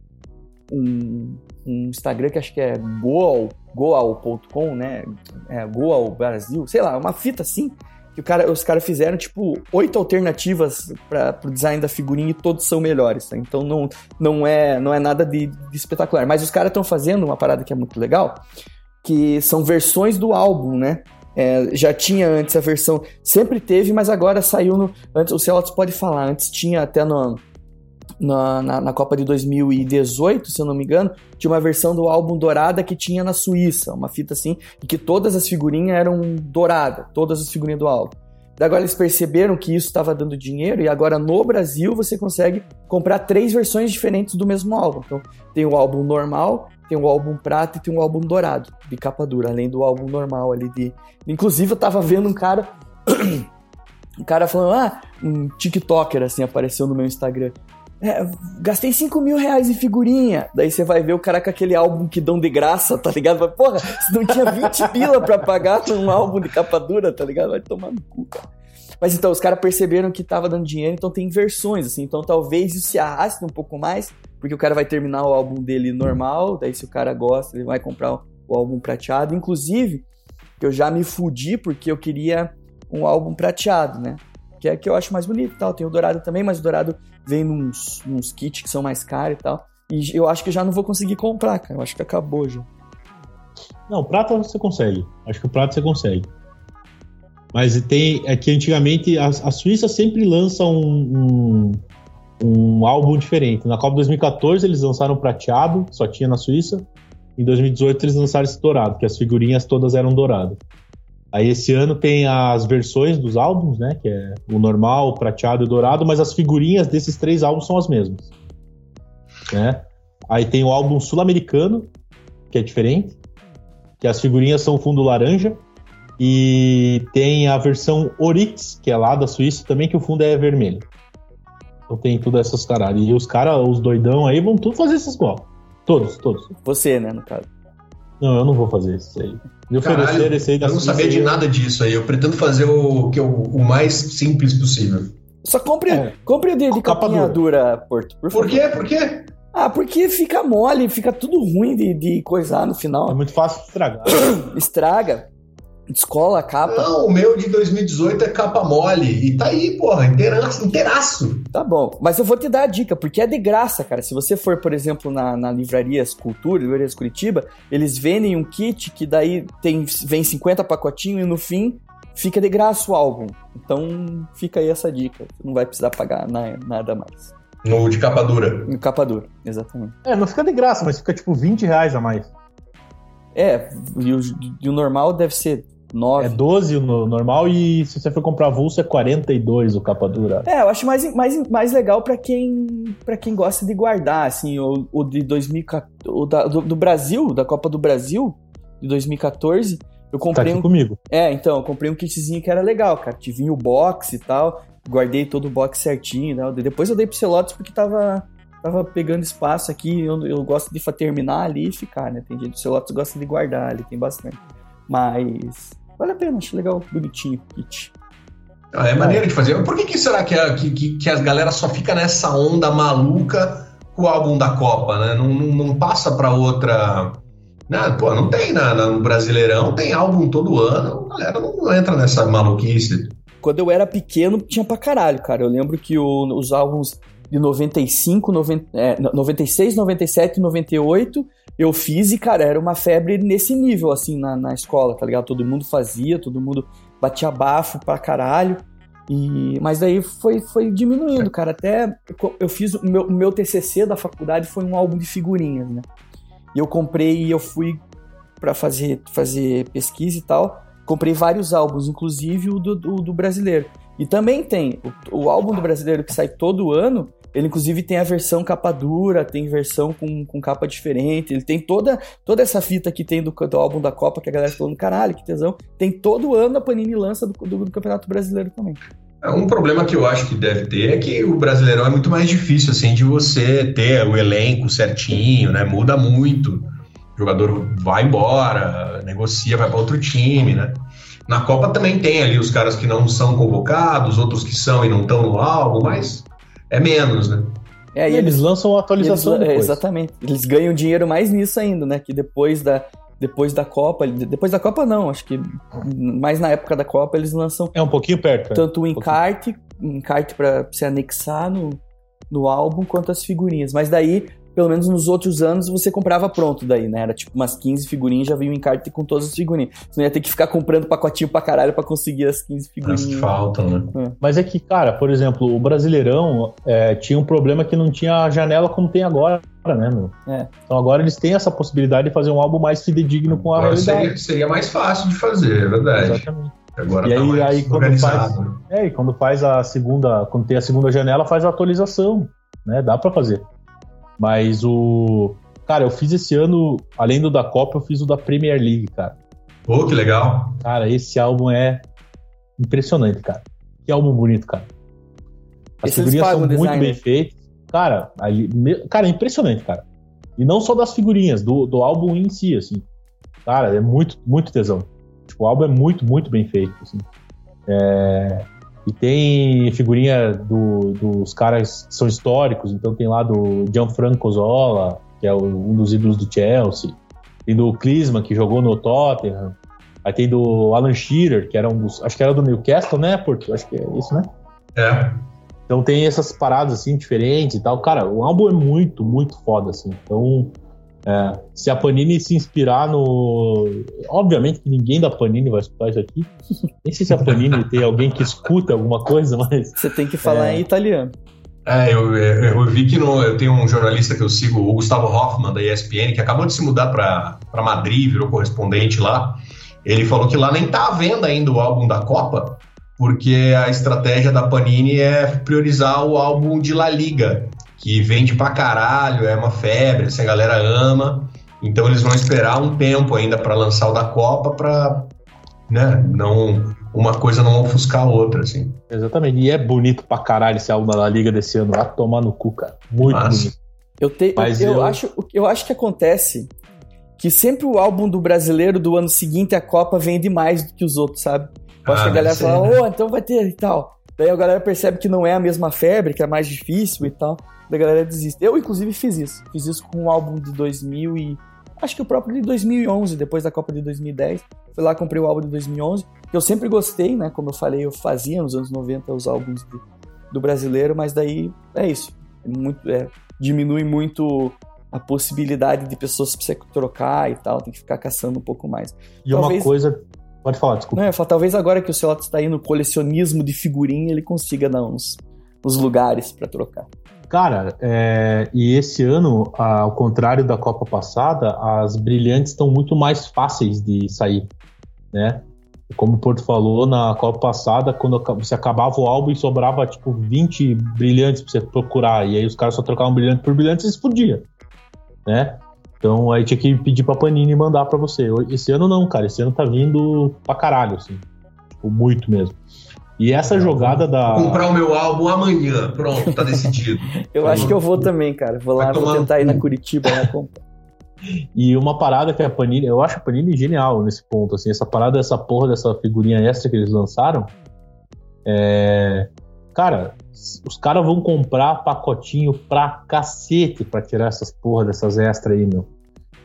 um, um Instagram que acho que é goal, goal.com, né, é, Goal Brasil, sei lá, uma fita assim, que cara, os caras fizeram, tipo, oito alternativas para o design da figurinha e todos são melhores, tá? Então não, não, é, não é nada de, de espetacular. Mas os caras estão fazendo uma parada que é muito legal, que são versões do álbum, né? É, já tinha antes a versão, sempre teve, mas agora saiu no. Antes, o Celotes pode falar, antes tinha até no, na, na, na, Copa de 2018, se eu não me engano, tinha uma versão do álbum Dourada que tinha na Suíça, uma fita assim, e que todas as figurinhas eram douradas, todas as figurinhas do álbum. Daí agora eles perceberam que isso estava dando dinheiro e agora no Brasil você consegue comprar três versões diferentes do mesmo álbum. Então tem o álbum normal, tem um álbum prata e tem um álbum dourado, de capa dura, além do álbum normal ali de. Inclusive, eu tava vendo um cara. *clears throat* um cara falando, ah, um TikToker assim apareceu no meu Instagram. É, gastei 5 mil reais em figurinha. Daí você vai ver o cara com aquele álbum que dão de graça, tá ligado? Vai, porra, você não tinha 20 pila pra pagar um álbum de capa dura, tá ligado? Vai tomar no cu, cara. Mas então, os caras perceberam que tava dando dinheiro, então tem versões, assim. Então talvez isso se arraste um pouco mais porque o cara vai terminar o álbum dele normal, daí se o cara gosta, ele vai comprar o álbum prateado. Inclusive, eu já me fudi porque eu queria um álbum prateado, né? Que é que eu acho mais bonito tal. Tem o dourado também, mas o dourado vem nos, nos kits que são mais caros e tal. E eu acho que já não vou conseguir comprar, cara. Eu acho que acabou já. Não, prata você consegue. Acho que o prato você consegue. Mas tem. É que antigamente a, a Suíça sempre lança um, um um álbum diferente. Na Copa 2014 eles lançaram prateado, só tinha na Suíça. Em 2018 eles lançaram esse dourado, que as figurinhas todas eram douradas. Aí esse ano tem as versões dos álbuns, né? Que é o normal, o prateado e o dourado, mas as figurinhas desses três álbuns são as mesmas. Né? Aí tem o álbum sul-americano, que é diferente, que as figurinhas são fundo laranja. E tem a versão Orix, que é lá da Suíça também, que o fundo é vermelho. Então tem tudo essas caralho. E os caras, os doidão aí, vão tudo fazer esses igual. Todos, todos. Você, né, no caso. Não, eu não vou fazer isso aí. Me Caralho, esse aí da Eu não sabia de nada disso aí. Eu pretendo fazer o, que, o, o mais simples possível. Só compre, é. compre o de, de capinha dura, Porto. Por, por quê? Por quê? Ah, porque fica mole, fica tudo ruim de, de coisar no final. É muito fácil de estragar. *coughs* Estraga. Descola a capa? Não, o meu de 2018 é capa mole. E tá aí, porra, inteiraço, inteiraço. Tá bom. Mas eu vou te dar a dica, porque é de graça, cara. Se você for, por exemplo, na, na Livrarias Cultura, Livrarias Curitiba, eles vendem um kit que daí tem, vem 50 pacotinhos e no fim fica de graça o álbum. Então fica aí essa dica. Não vai precisar pagar nada mais. No de capa dura. No capa dura, exatamente. É, não fica de graça, mas fica tipo 20 reais a mais. É, e o, e o normal deve ser 9. É 12 no normal e se você for comprar avulso é 42 o capa dura. É, eu acho mais, mais, mais legal para quem para quem gosta de guardar, assim, o, o de 2014, o da, do, do, Brasil, da Copa do Brasil, de 2014, eu comprei tá aqui um... comigo. É, então, eu comprei um kitzinho que era legal, cara, que vinha o box e tal, guardei todo o box certinho, né? depois eu dei pro Celotes porque tava tava pegando espaço aqui, eu, eu gosto de terminar ali e ficar, né? Tem gente, o Celotes gosta de guardar ali, tem bastante. Mas Vale a pena, acho legal, bonitinho o kit. Ah, é maneiro de fazer. Por que, que será que a, que, que a galera só fica nessa onda maluca com o álbum da Copa, né? Não, não, não passa para outra Não, pô, não tem na, no Brasileirão, tem álbum todo ano, a galera não entra nessa maluquice. Quando eu era pequeno, tinha pra caralho, cara. Eu lembro que o, os álbuns de 95, 90, é, 96, 97, 98 eu fiz e, cara, era uma febre nesse nível, assim, na, na escola, tá ligado? Todo mundo fazia, todo mundo batia bafo pra caralho. E, mas daí foi, foi diminuindo, cara. Até eu fiz o meu, meu TCC da faculdade foi um álbum de figurinhas, né? E eu comprei e eu fui para fazer, fazer pesquisa e tal. Comprei vários álbuns, inclusive o do, do, do brasileiro. E também tem o, o, álbum do brasileiro que sai todo ano. Ele, inclusive, tem a versão capa dura, tem versão com, com capa diferente. Ele tem toda, toda essa fita que tem do, do álbum da Copa, que a galera falando, caralho, que tesão. Tem todo ano a Panini lança do, do, do Campeonato Brasileiro também. É, um problema que eu acho que deve ter é que o Brasileirão é muito mais difícil, assim, de você ter o elenco certinho, né? Muda muito. O jogador vai embora, negocia, vai para outro time, né? Na Copa também tem ali os caras que não são convocados, outros que são e não estão no álbum, mas é menos, né? É, e eles, eles lançam atualização eles, é, Exatamente. Eles ganham dinheiro mais nisso ainda, né? Que depois da, depois da Copa, depois da Copa não, acho que mais na época da Copa eles lançam... É um pouquinho perto. É. Tanto o encarte, um encarte para se anexar no, no álbum, quanto as figurinhas. Mas daí pelo menos nos outros anos, você comprava pronto daí, né? Era tipo umas 15 figurinhas, já vinha um encarte com todas as figurinhas. Você não ia ter que ficar comprando pacotinho pra caralho pra conseguir as 15 figurinhas. As que faltam, né? É. Mas é que, cara, por exemplo, o Brasileirão é, tinha um problema que não tinha janela como tem agora, né, meu? É. Então agora eles têm essa possibilidade de fazer um álbum mais fidedigno com a agora realidade. Seria, seria mais fácil de fazer, é verdade. Exatamente. Agora e tá aí, aí quando faz, é, e quando faz a segunda, quando tem a segunda janela, faz a atualização, né? Dá para fazer. Mas o. Cara, eu fiz esse ano, além do da Copa, eu fiz o da Premier League, cara. Pô, que legal. Cara, esse álbum é impressionante, cara. Que álbum bonito, cara. As esse figurinhas são muito bem feitas. Cara, ali, cara, é impressionante, cara. E não só das figurinhas, do, do álbum em si, assim. Cara, é muito, muito tesão. Tipo, o álbum é muito, muito bem feito, assim. É... E tem figurinha do, dos caras que são históricos, então tem lá do Gianfranco Zola, que é um dos ídolos do Chelsea. Tem do Klinsmann, que jogou no Tottenham. Aí tem do Alan Shearer, que era um dos. Acho que era do Newcastle, né? Porque acho que é isso, né? É. Então tem essas paradas assim diferentes e tal. Cara, o álbum é muito, muito foda, assim. Então é, se a Panini se inspirar no. Obviamente que ninguém da Panini vai escutar isso aqui. *laughs* Nem sei se a Panini tem alguém que escuta alguma coisa, mas. Você tem que falar é... em italiano. É, eu, eu, vi que no, eu tenho um jornalista que eu sigo, o Gustavo Hoffman, da ESPN, que acabou de se mudar para Madrid, virou correspondente lá. Ele falou que lá nem tá à venda ainda o álbum da Copa, porque a estratégia da Panini é priorizar o álbum de La Liga, que vende pra caralho, é uma febre, assim, a galera ama. Então eles vão esperar um tempo ainda para lançar o da Copa para né, não uma coisa não ofuscar a outra, assim. Exatamente. E é bonito pra caralho esse álbum da Liga desse ano. Vai tomar no cu, cara. Muito Mas... bonito. Eu, te, Mas eu, eu, acho, eu acho que acontece que sempre o álbum do brasileiro do ano seguinte a Copa vende mais do que os outros, sabe? Eu acho ah, que a galera fala, né? oh, então vai ter e tal. Daí a galera percebe que não é a mesma febre, que é mais difícil e tal da galera desiste. Eu, inclusive, fiz isso. Fiz isso com um álbum de 2000 e... Acho que o próprio de 2011, depois da Copa de 2010. Fui lá, comprei o álbum de 2011. Que eu sempre gostei, né? Como eu falei, eu fazia nos anos 90 os álbuns de, do brasileiro, mas daí é isso. É muito, é, diminui muito a possibilidade de pessoas se trocar e tal, tem que ficar caçando um pouco mais. E talvez, uma coisa. Pode falar, desculpa. Não, falo, talvez agora que o Celoto está aí no colecionismo de figurinha, ele consiga dar uns, uns lugares para trocar. Cara, é, e esse ano, ao contrário da Copa passada, as brilhantes estão muito mais fáceis de sair, né? Como o Porto falou, na Copa passada, quando você acabava o álbum e sobrava tipo 20 brilhantes pra você procurar, e aí os caras só trocavam brilhante por brilhante, você podia, né? Então aí tinha que pedir pra Panini mandar pra você. Esse ano não, cara, esse ano tá vindo pra caralho, assim. Tipo, muito mesmo. E essa jogada da. Vou comprar o meu álbum amanhã. Pronto, tá decidido. *laughs* eu acho que eu vou também, cara. Vou lá, vou tentar ir na Curitiba lá *laughs* comprar. E uma parada que a Panini, eu acho a Panini genial nesse ponto, assim, essa parada, essa porra dessa figurinha extra que eles lançaram, é... Cara, os caras vão comprar pacotinho pra cacete pra tirar essas porra dessas extras aí, meu.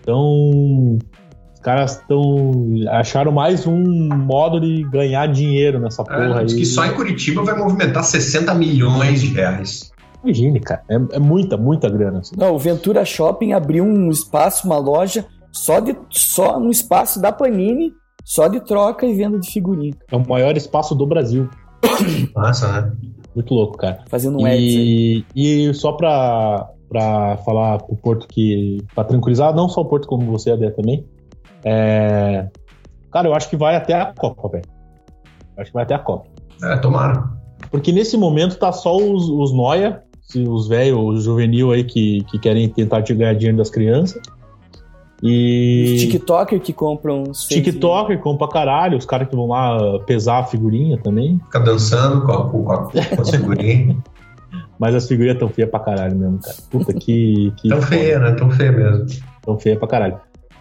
Então, caras estão. acharam mais um modo de ganhar dinheiro nessa é, porra é, aí. que só em Curitiba vai movimentar 60 milhões de reais. Imagine, cara. É, é muita, muita grana. Assim. Não, o Ventura Shopping abriu um espaço, uma loja, só, de, só no espaço da Panini, só de troca e venda de figurinha. É o maior espaço do Brasil. *coughs* Massa, né? Muito louco, cara. Fazendo um e, e só pra, pra falar pro Porto que. pra tranquilizar, não só o Porto, como você, Adé, também. É... Cara, eu acho que vai até a Copa, velho. Acho que vai até a Copa. É, tomara. Porque nesse momento tá só os, os Noia, os velhos, os juvenil aí que, que querem tentar ganhar dinheiro das crianças. E. Os TikToker que compram os TikToker compra caralho, os caras que vão lá pesar a figurinha também. Fica dançando com, a, com, a, com as figurinhas. *laughs* Mas as figurinhas tão feias pra caralho mesmo, cara. Puta que. que tão feia, né? Tão feia mesmo. Tão feia pra caralho.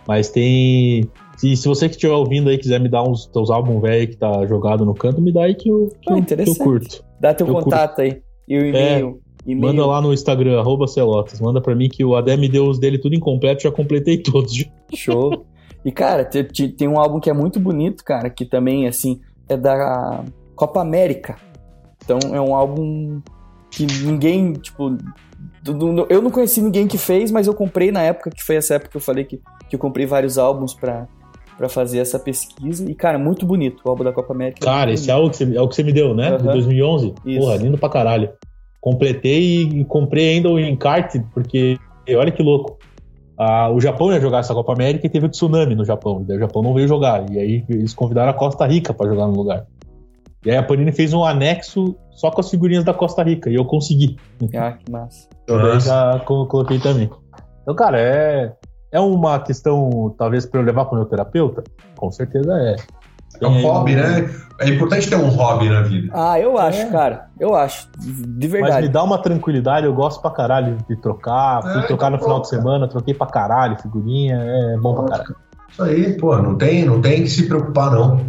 Mas tem. Se, se você que estiver ouvindo aí quiser me dar uns teus álbuns velho que tá jogado no canto, me dá aí que eu, que, ah, eu, que eu curto. Dá teu eu contato curto. aí. E o e-mail. É, Manda lá no Instagram, arroba Celotas. Manda pra mim que o Adé me deu os dele tudo incompleto, já completei todos. *laughs* Show. E, cara, tem um álbum que é muito bonito, cara, que também, assim, é da Copa América. Então é um álbum que ninguém, tipo. Eu não conheci ninguém que fez, mas eu comprei na época, que foi essa época que eu falei que, que eu comprei vários álbuns pra, pra fazer essa pesquisa. E, cara, muito bonito o álbum da Copa América. Cara, esse álbum que você, é o que você me deu, né? Uhum. De 2011? Isso. Porra, lindo pra caralho completei e comprei ainda o encarte, porque olha que louco. Ah, o Japão ia jogar essa Copa América e teve o tsunami no Japão. E o Japão não veio jogar. E aí eles convidaram a Costa Rica para jogar no lugar. E aí a Panini fez um anexo só com as figurinhas da Costa Rica. E eu consegui. Ah, que massa. Eu então, já coloquei também. Então, cara, é, é uma questão, talvez, para eu levar para o meu terapeuta? Com certeza é. É um hobby, né? É importante ter um hobby na vida. Ah, eu acho, é. cara. Eu acho. De verdade. Mas me dá uma tranquilidade, eu gosto pra caralho de trocar. Fui é, trocar no final de semana, troquei pra caralho, figurinha. É bom pra caralho. Isso aí, pô, não tem, não tem que se preocupar, não.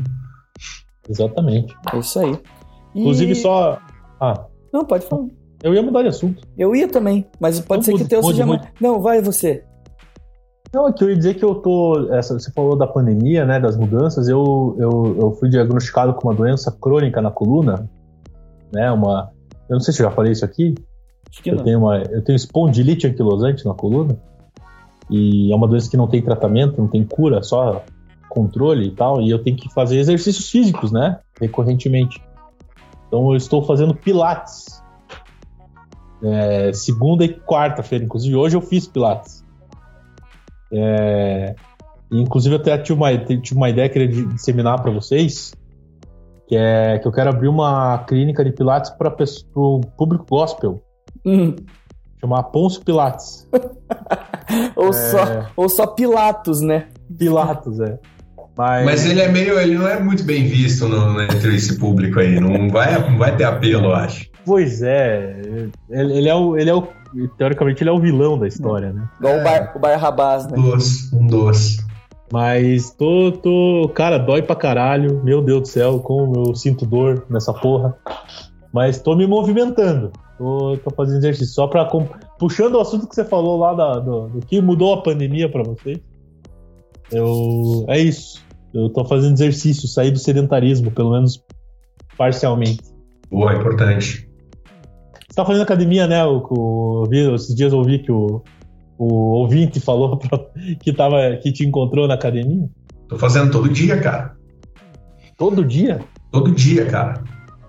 Exatamente. É isso aí. E... Inclusive, só. Ah. Não, pode falar. Eu ia mudar de assunto. Eu ia também, mas pode não, ser que o teu seja. Mude. Não, vai você. Não, é que eu ia dizer que eu tô. Essa, você falou da pandemia, né? Das mudanças. Eu, eu, eu fui diagnosticado com uma doença crônica na coluna, né? Uma. Eu não sei se eu já falei isso aqui. Acho que eu não. tenho uma. Eu tenho espondilite anquilosante na coluna. E é uma doença que não tem tratamento, não tem cura, só controle e tal. E eu tenho que fazer exercícios físicos, né? Recorrentemente. Então eu estou fazendo pilates. É, segunda e quarta-feira, inclusive hoje eu fiz pilates. É, inclusive, eu até tive uma, tive uma ideia que eu queria disseminar para vocês, que é que eu quero abrir uma clínica de pilates para o público gospel. Hum. Chamar Ponço Pilates. *laughs* ou, é... só, ou só Pilatos, né? Pilatos, é. Mas... Mas, ele é meio. ele não é muito bem visto no, entre esse público aí. Não vai, não vai ter apelo, eu acho. Pois é. Ele, ele, é o, ele é o teoricamente ele é o vilão da história, né? Igual é. o, Bar, o Barrabás, né? Um doce, um doce. Mas tô, tô. Cara, dói pra caralho. Meu Deus do céu, como eu sinto dor nessa porra. Mas tô me movimentando. Tô, tô fazendo exercício. Só pra. Puxando o assunto que você falou lá da, do, do que mudou a pandemia pra vocês. Eu. É isso. Eu tô fazendo exercício, sair do sedentarismo, pelo menos parcialmente. Boa, é importante. Você tá fazendo academia, né? O, o, esses dias eu ouvi que o, o ouvinte falou *laughs* pra, que, tava, que te encontrou na academia. Tô fazendo todo dia, cara. Todo dia? Todo dia, cara.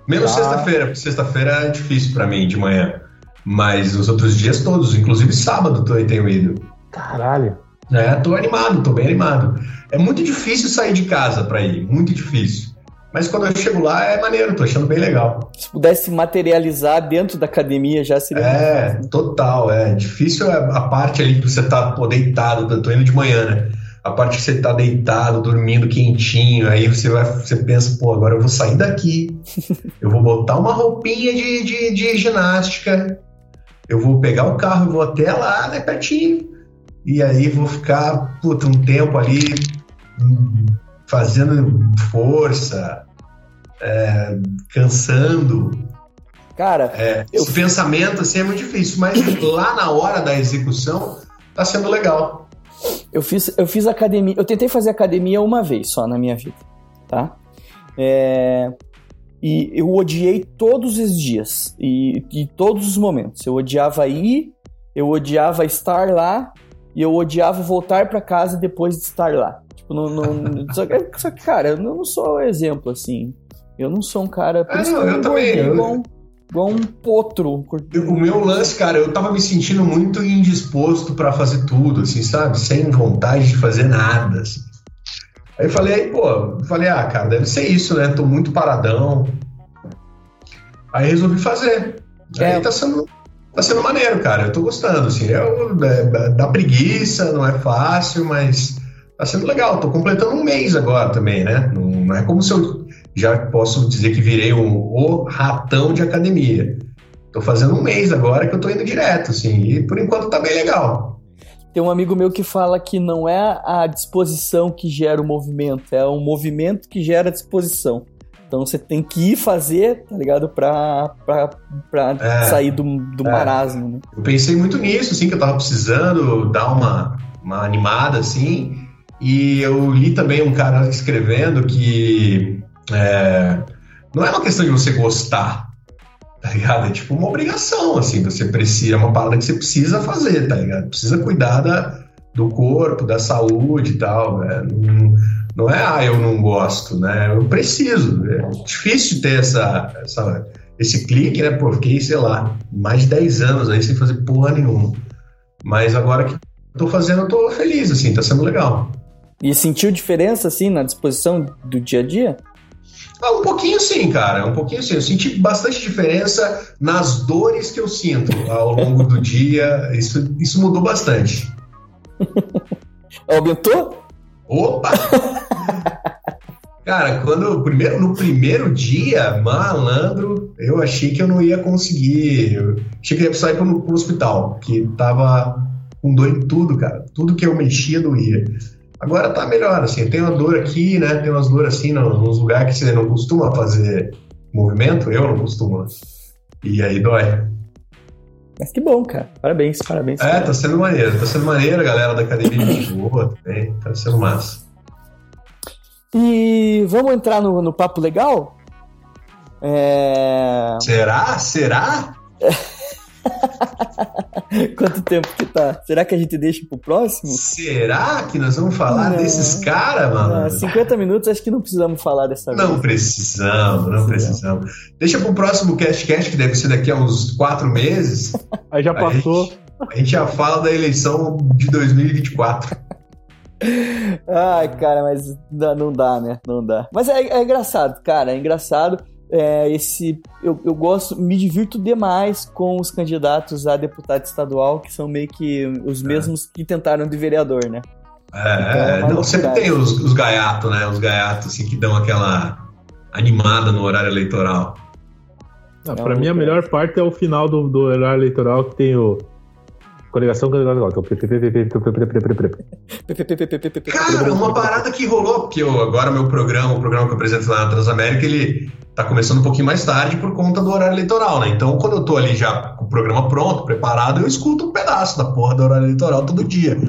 Menos ah. sexta-feira, porque sexta-feira é difícil para mim de manhã. Mas os outros dias todos, inclusive sábado eu tenho ido. Caralho. É, tô animado, tô bem animado. É muito difícil sair de casa para ir, muito difícil. Mas quando eu chego lá é maneiro, tô achando bem legal. Se pudesse materializar dentro da academia já seria. É, total, é. Difícil é a parte ali que você tá pô, deitado, tô indo de manhã, né? A parte que você tá deitado, dormindo quentinho, aí você vai, você pensa, pô, agora eu vou sair daqui, *laughs* eu vou botar uma roupinha de, de, de ginástica, eu vou pegar o carro e vou até lá, né, pertinho, e aí vou ficar, puta, um tempo ali fazendo força, é, cansando. Cara, é, eu... esse pensamento assim é muito difícil, mas lá na hora da execução tá sendo legal. Eu fiz, eu fiz academia. Eu tentei fazer academia uma vez só na minha vida, tá? É, e eu odiei todos os dias e, e todos os momentos. Eu odiava ir, eu odiava estar lá e eu odiava voltar para casa depois de estar lá. Tipo, não, não, *laughs* só, que, só que, cara, eu não sou exemplo assim. Eu não sou um cara. Por é, não, eu, eu também. Eu... Igual, igual um potro. O meu lance, cara, eu tava me sentindo muito indisposto para fazer tudo, assim, sabe? Sem vontade de fazer nada. Assim. Aí eu falei, pô, falei, ah, cara, deve ser isso, né? Tô muito paradão. Aí resolvi fazer. É. Aí tá sendo, tá sendo maneiro, cara. Eu tô gostando, assim. Eu, é, dá preguiça, não é fácil, mas tá sendo legal. Tô completando um mês agora também, né? Não, não é como se eu já posso dizer que virei um, o ratão de academia. Tô fazendo um mês agora que eu tô indo direto, assim. E por enquanto tá bem legal. Tem um amigo meu que fala que não é a disposição que gera o movimento, é o movimento que gera a disposição. Então você tem que ir fazer, tá ligado? Pra, pra, pra é, sair do, do é. marasmo. Né? Eu pensei muito nisso, assim, que eu tava precisando dar uma, uma animada, assim. E eu li também um cara escrevendo que é, não é uma questão de você gostar, tá ligado? É tipo uma obrigação, assim, você precisa, é uma parada que você precisa fazer, tá ligado? Precisa cuidar da, do corpo, da saúde e tal, né? Não, não é, ah, eu não gosto, né? Eu preciso. É difícil ter essa, essa, esse clique, né? Pô, fiquei, sei lá, mais de 10 anos aí sem fazer porra nenhuma. Mas agora que eu tô fazendo, eu tô feliz, assim, tá sendo legal. E sentiu diferença, assim, na disposição do dia a dia? Ah, um pouquinho sim, cara, um pouquinho sim. Eu senti bastante diferença nas dores que eu sinto ao longo do *laughs* dia. Isso, isso mudou bastante. Aumentou? Opa! *laughs* Cara, quando primeiro, no primeiro dia, malandro, eu achei que eu não ia conseguir. Eu achei que eu ia sair pro, pro hospital, que tava com dor em tudo, cara. Tudo que eu mexia doía. Agora tá melhor, assim, tem uma dor aqui, né? Tem umas dores assim nos lugares que você não costuma fazer movimento, eu não costumo. E aí dói. Mas que bom, cara. Parabéns, parabéns. É, tá sendo maneiro. Tá sendo maneiro, a galera da academia de boa também. Tá sendo massa. E vamos entrar no, no papo legal? É... Será? Será? *laughs* Quanto tempo que tá? Será que a gente deixa pro próximo? Será que nós vamos falar não. desses caras, mano? 50 minutos acho que não precisamos falar dessa não vez. Precisamos, não, precisamos, Deixa pro próximo CastCast, que deve ser daqui a uns quatro meses. Aí já passou. A gente, a gente já fala da eleição de 2024. Ai, cara, mas não dá, né? Não dá. Mas é, é engraçado, cara, é engraçado é, esse eu, eu gosto, me divirto demais com os candidatos a deputado estadual, que são meio que os é. mesmos que tentaram de vereador, né? É, então, é não, sempre tem os, os gaiatos, né? Os gaiatos assim, que dão aquela animada no horário eleitoral. Ah, é para mim, a melhor parte é o final do, do horário eleitoral, que tem o Coligação Cara, uma parada que rolou, porque eu, agora meu programa, o programa que eu apresento lá na Transamérica, ele tá começando um pouquinho mais tarde por conta do horário eleitoral, né? Então, quando eu tô ali já com o programa pronto, preparado, eu escuto um pedaço da porra do horário eleitoral todo dia.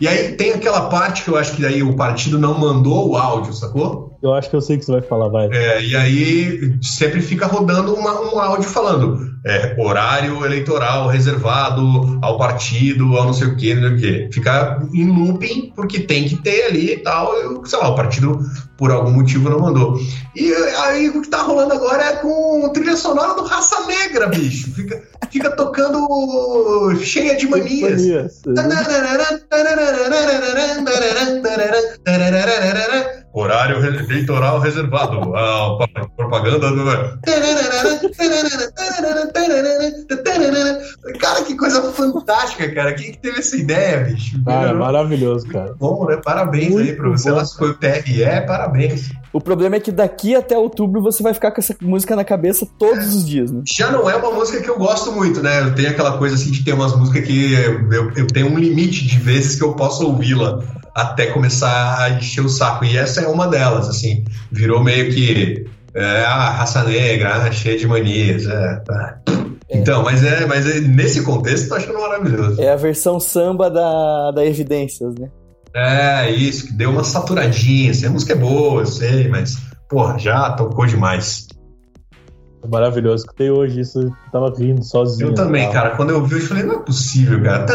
E aí tem aquela parte que eu acho que aí o partido não mandou o áudio, sacou? Eu acho que eu sei que você vai falar, vai. É, e aí sempre fica rodando uma, um áudio falando é, horário eleitoral reservado ao partido, ao não sei o que, não sei o que. Fica em looping, porque tem que ter ali e tal. Eu, sei lá, o partido por algum motivo não mandou. E aí o que tá rolando agora é com trilha sonora do Raça Negra, bicho. Fica, fica tocando cheia de manias. manias. Horário eleitoral reservado. A propaganda do. Cara, que coisa fantástica, cara. Quem que teve essa ideia, bicho? Cara, maravilhoso, cara. Bom, né? Parabéns Muito aí pra você. Ela foi o TRE, parabéns. O problema é que daqui até outubro você vai ficar com essa música na cabeça todos os dias, né? Já não é uma música que eu gosto muito, né? Eu tenho aquela coisa assim de ter umas músicas que eu, eu tenho um limite de vezes que eu posso ouvi-la até começar a encher o saco. E essa é uma delas, assim. Virou meio que é, a raça negra, cheia de manias. É, tá. É. Então, mas é, mas é, nesse contexto eu tô achando maravilhoso. É a versão samba da, da Evidências, né? É, isso, que deu uma saturadinha. Assim, a música é boa, eu sei, mas, porra, já tocou demais. É maravilhoso. que tem hoje isso, eu tava vindo sozinho. Eu também, cara. Quando eu vi, eu falei, não é possível, cara.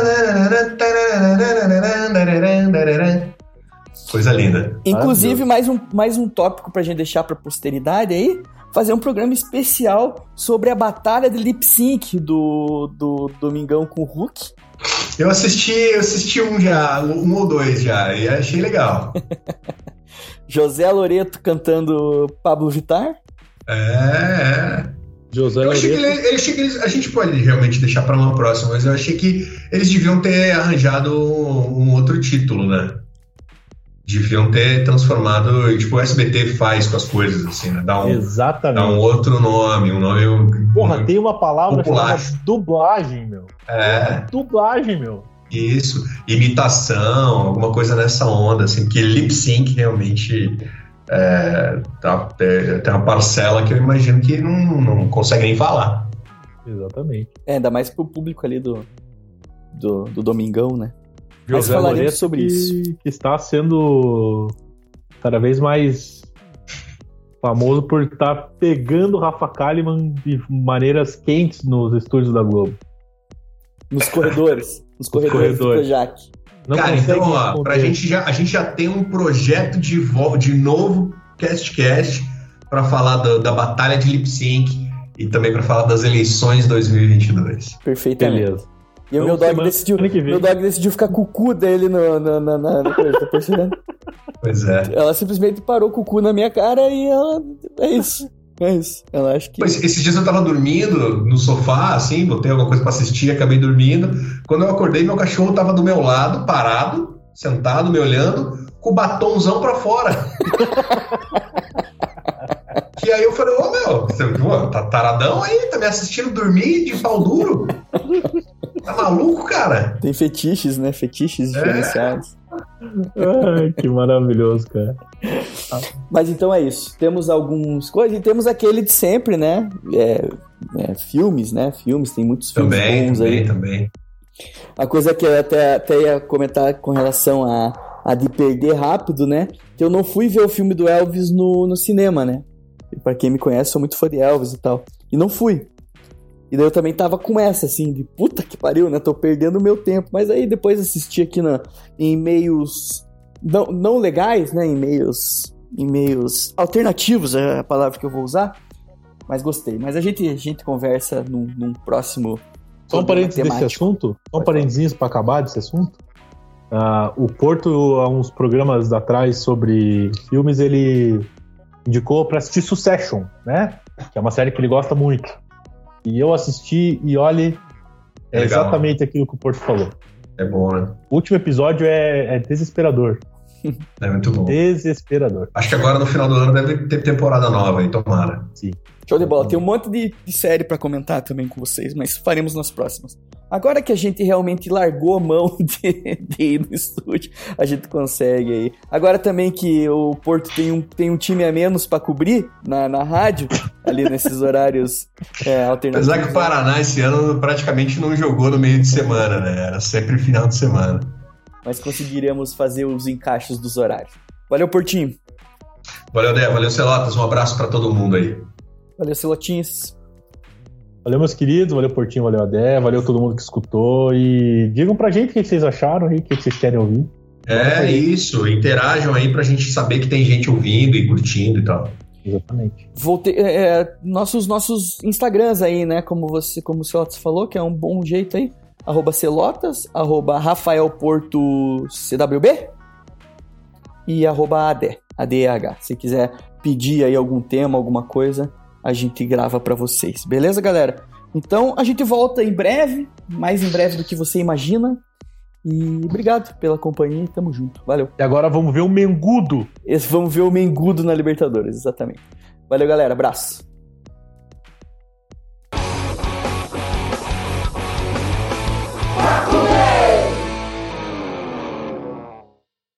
Coisa linda. Inclusive, mais um, mais um tópico pra gente deixar pra posteridade aí. Fazer um programa especial sobre a batalha de lip sync do, do Domingão com o Hulk. Eu assisti, eu assisti um já, um ou dois já, e achei legal. *laughs* José Loreto cantando Pablo Vittar. É, é. José eu achei que, ele, eu achei que eles, a gente pode realmente deixar para uma próxima, mas eu achei que eles deviam ter arranjado um, um outro título, né? Deviam ter transformado, tipo, o SBT faz com as coisas, assim, né? Dá um, Exatamente. Dá um outro nome, um nome. Porra, um, tem uma palavra chamada dublagem, meu. É. Dublagem, meu. Isso, imitação, alguma coisa nessa onda, assim, porque lip sync realmente é, tá, é, tem uma parcela que eu imagino que não, não consegue nem falar. Exatamente. É, ainda mais pro público ali do, do, do Domingão, né? Mas José falaremos sobre que, isso. Que está sendo cada vez mais famoso por estar tá pegando Rafa Kalimann de maneiras quentes nos estúdios da Globo. Nos corredores. *laughs* nos corredores, corredores. do Jack. Não Cara, então, ó, pra gente já, a gente já tem um projeto de, de novo CastCast para falar do, da batalha de lip sync e também para falar das eleições 2022. Perfeitamente. Beleza. E o meu dog, decidiu, meu dog decidiu ficar com o cu dele no, no, no, na, na coisa, tá percebendo? Pois é. Ela simplesmente parou com o cu na minha cara e ela. É isso. É isso. Ela acha que. Pois, esses dias eu tava dormindo no sofá, assim, botei alguma coisa pra assistir, acabei dormindo. Quando eu acordei, meu cachorro tava do meu lado, parado, sentado, me olhando, com o batomzão pra fora. que *laughs* aí eu falei, ô meu, você tá taradão aí, tá me assistindo dormir de pau duro? Tá maluco, cara? Tem fetiches, né? Fetiches é. diferenciados. Ai, que maravilhoso, cara. Mas então é isso. Temos alguns coisas e temos aquele de sempre, né? É, é, filmes, né? Filmes, tem muitos filmes também, bons também, aí. Também, A coisa que eu até, até ia comentar com relação a, a de perder rápido, né? Que eu não fui ver o filme do Elvis no, no cinema, né? E pra quem me conhece, sou muito fã de Elvis e tal. E não fui. E daí eu também tava com essa, assim, de puta que pariu, né? Tô perdendo o meu tempo. Mas aí depois assisti aqui na, em meios não, não legais, né? Em meios, em meios alternativos é a palavra que eu vou usar. Mas gostei. Mas a gente, a gente conversa num, num próximo. Só um parênteses desse assunto? Só um parênteses para acabar desse assunto? Uh, o Porto, há uns programas atrás sobre filmes, ele indicou para assistir Succession, né? Que é uma série que ele gosta muito. E eu assisti e olhe, é Legal, exatamente aquilo que o Porto falou. É bom, né? O último episódio é, é desesperador. É muito bom. Desesperador. Acho que agora no final do ano deve ter temporada nova aí, tomara. Sim. Show de bola. Tem um monte de, de série para comentar também com vocês, mas faremos nas próximas. Agora que a gente realmente largou a mão *laughs* de, de, ir no estúdio, a gente consegue aí. Agora também que o Porto tem um, tem um time a menos para cobrir na, na rádio, ali nesses *laughs* horários é, alternativos. Apesar que o Paraná esse ano praticamente não jogou no meio de semana, né? Era sempre final de semana. Mas conseguiremos fazer os encaixes dos horários. Valeu, Portinho. Valeu, Dé. Valeu, Celotas. Um abraço para todo mundo aí. Valeu, Celotinhos. Valeu, meus queridos. Valeu, Portinho. Valeu, Adé. Valeu todo mundo que escutou. E digam pra gente o que vocês acharam aí, o que vocês querem ouvir. É isso. Interajam aí pra gente saber que tem gente ouvindo e curtindo e tal. Exatamente. Voltei, é, é, nossos, nossos Instagrams aí, né? Como você, como o Celotas falou, que é um bom jeito aí. Arroba Celotas, arroba Rafael Porto CWB e arroba AD, ADH. Se quiser pedir aí algum tema, alguma coisa, a gente grava para vocês. Beleza, galera? Então a gente volta em breve, mais em breve do que você imagina. E obrigado pela companhia, tamo junto. Valeu. E agora vamos ver o Mengudo. Esse, vamos ver o Mengudo na Libertadores, exatamente. Valeu, galera. Abraço.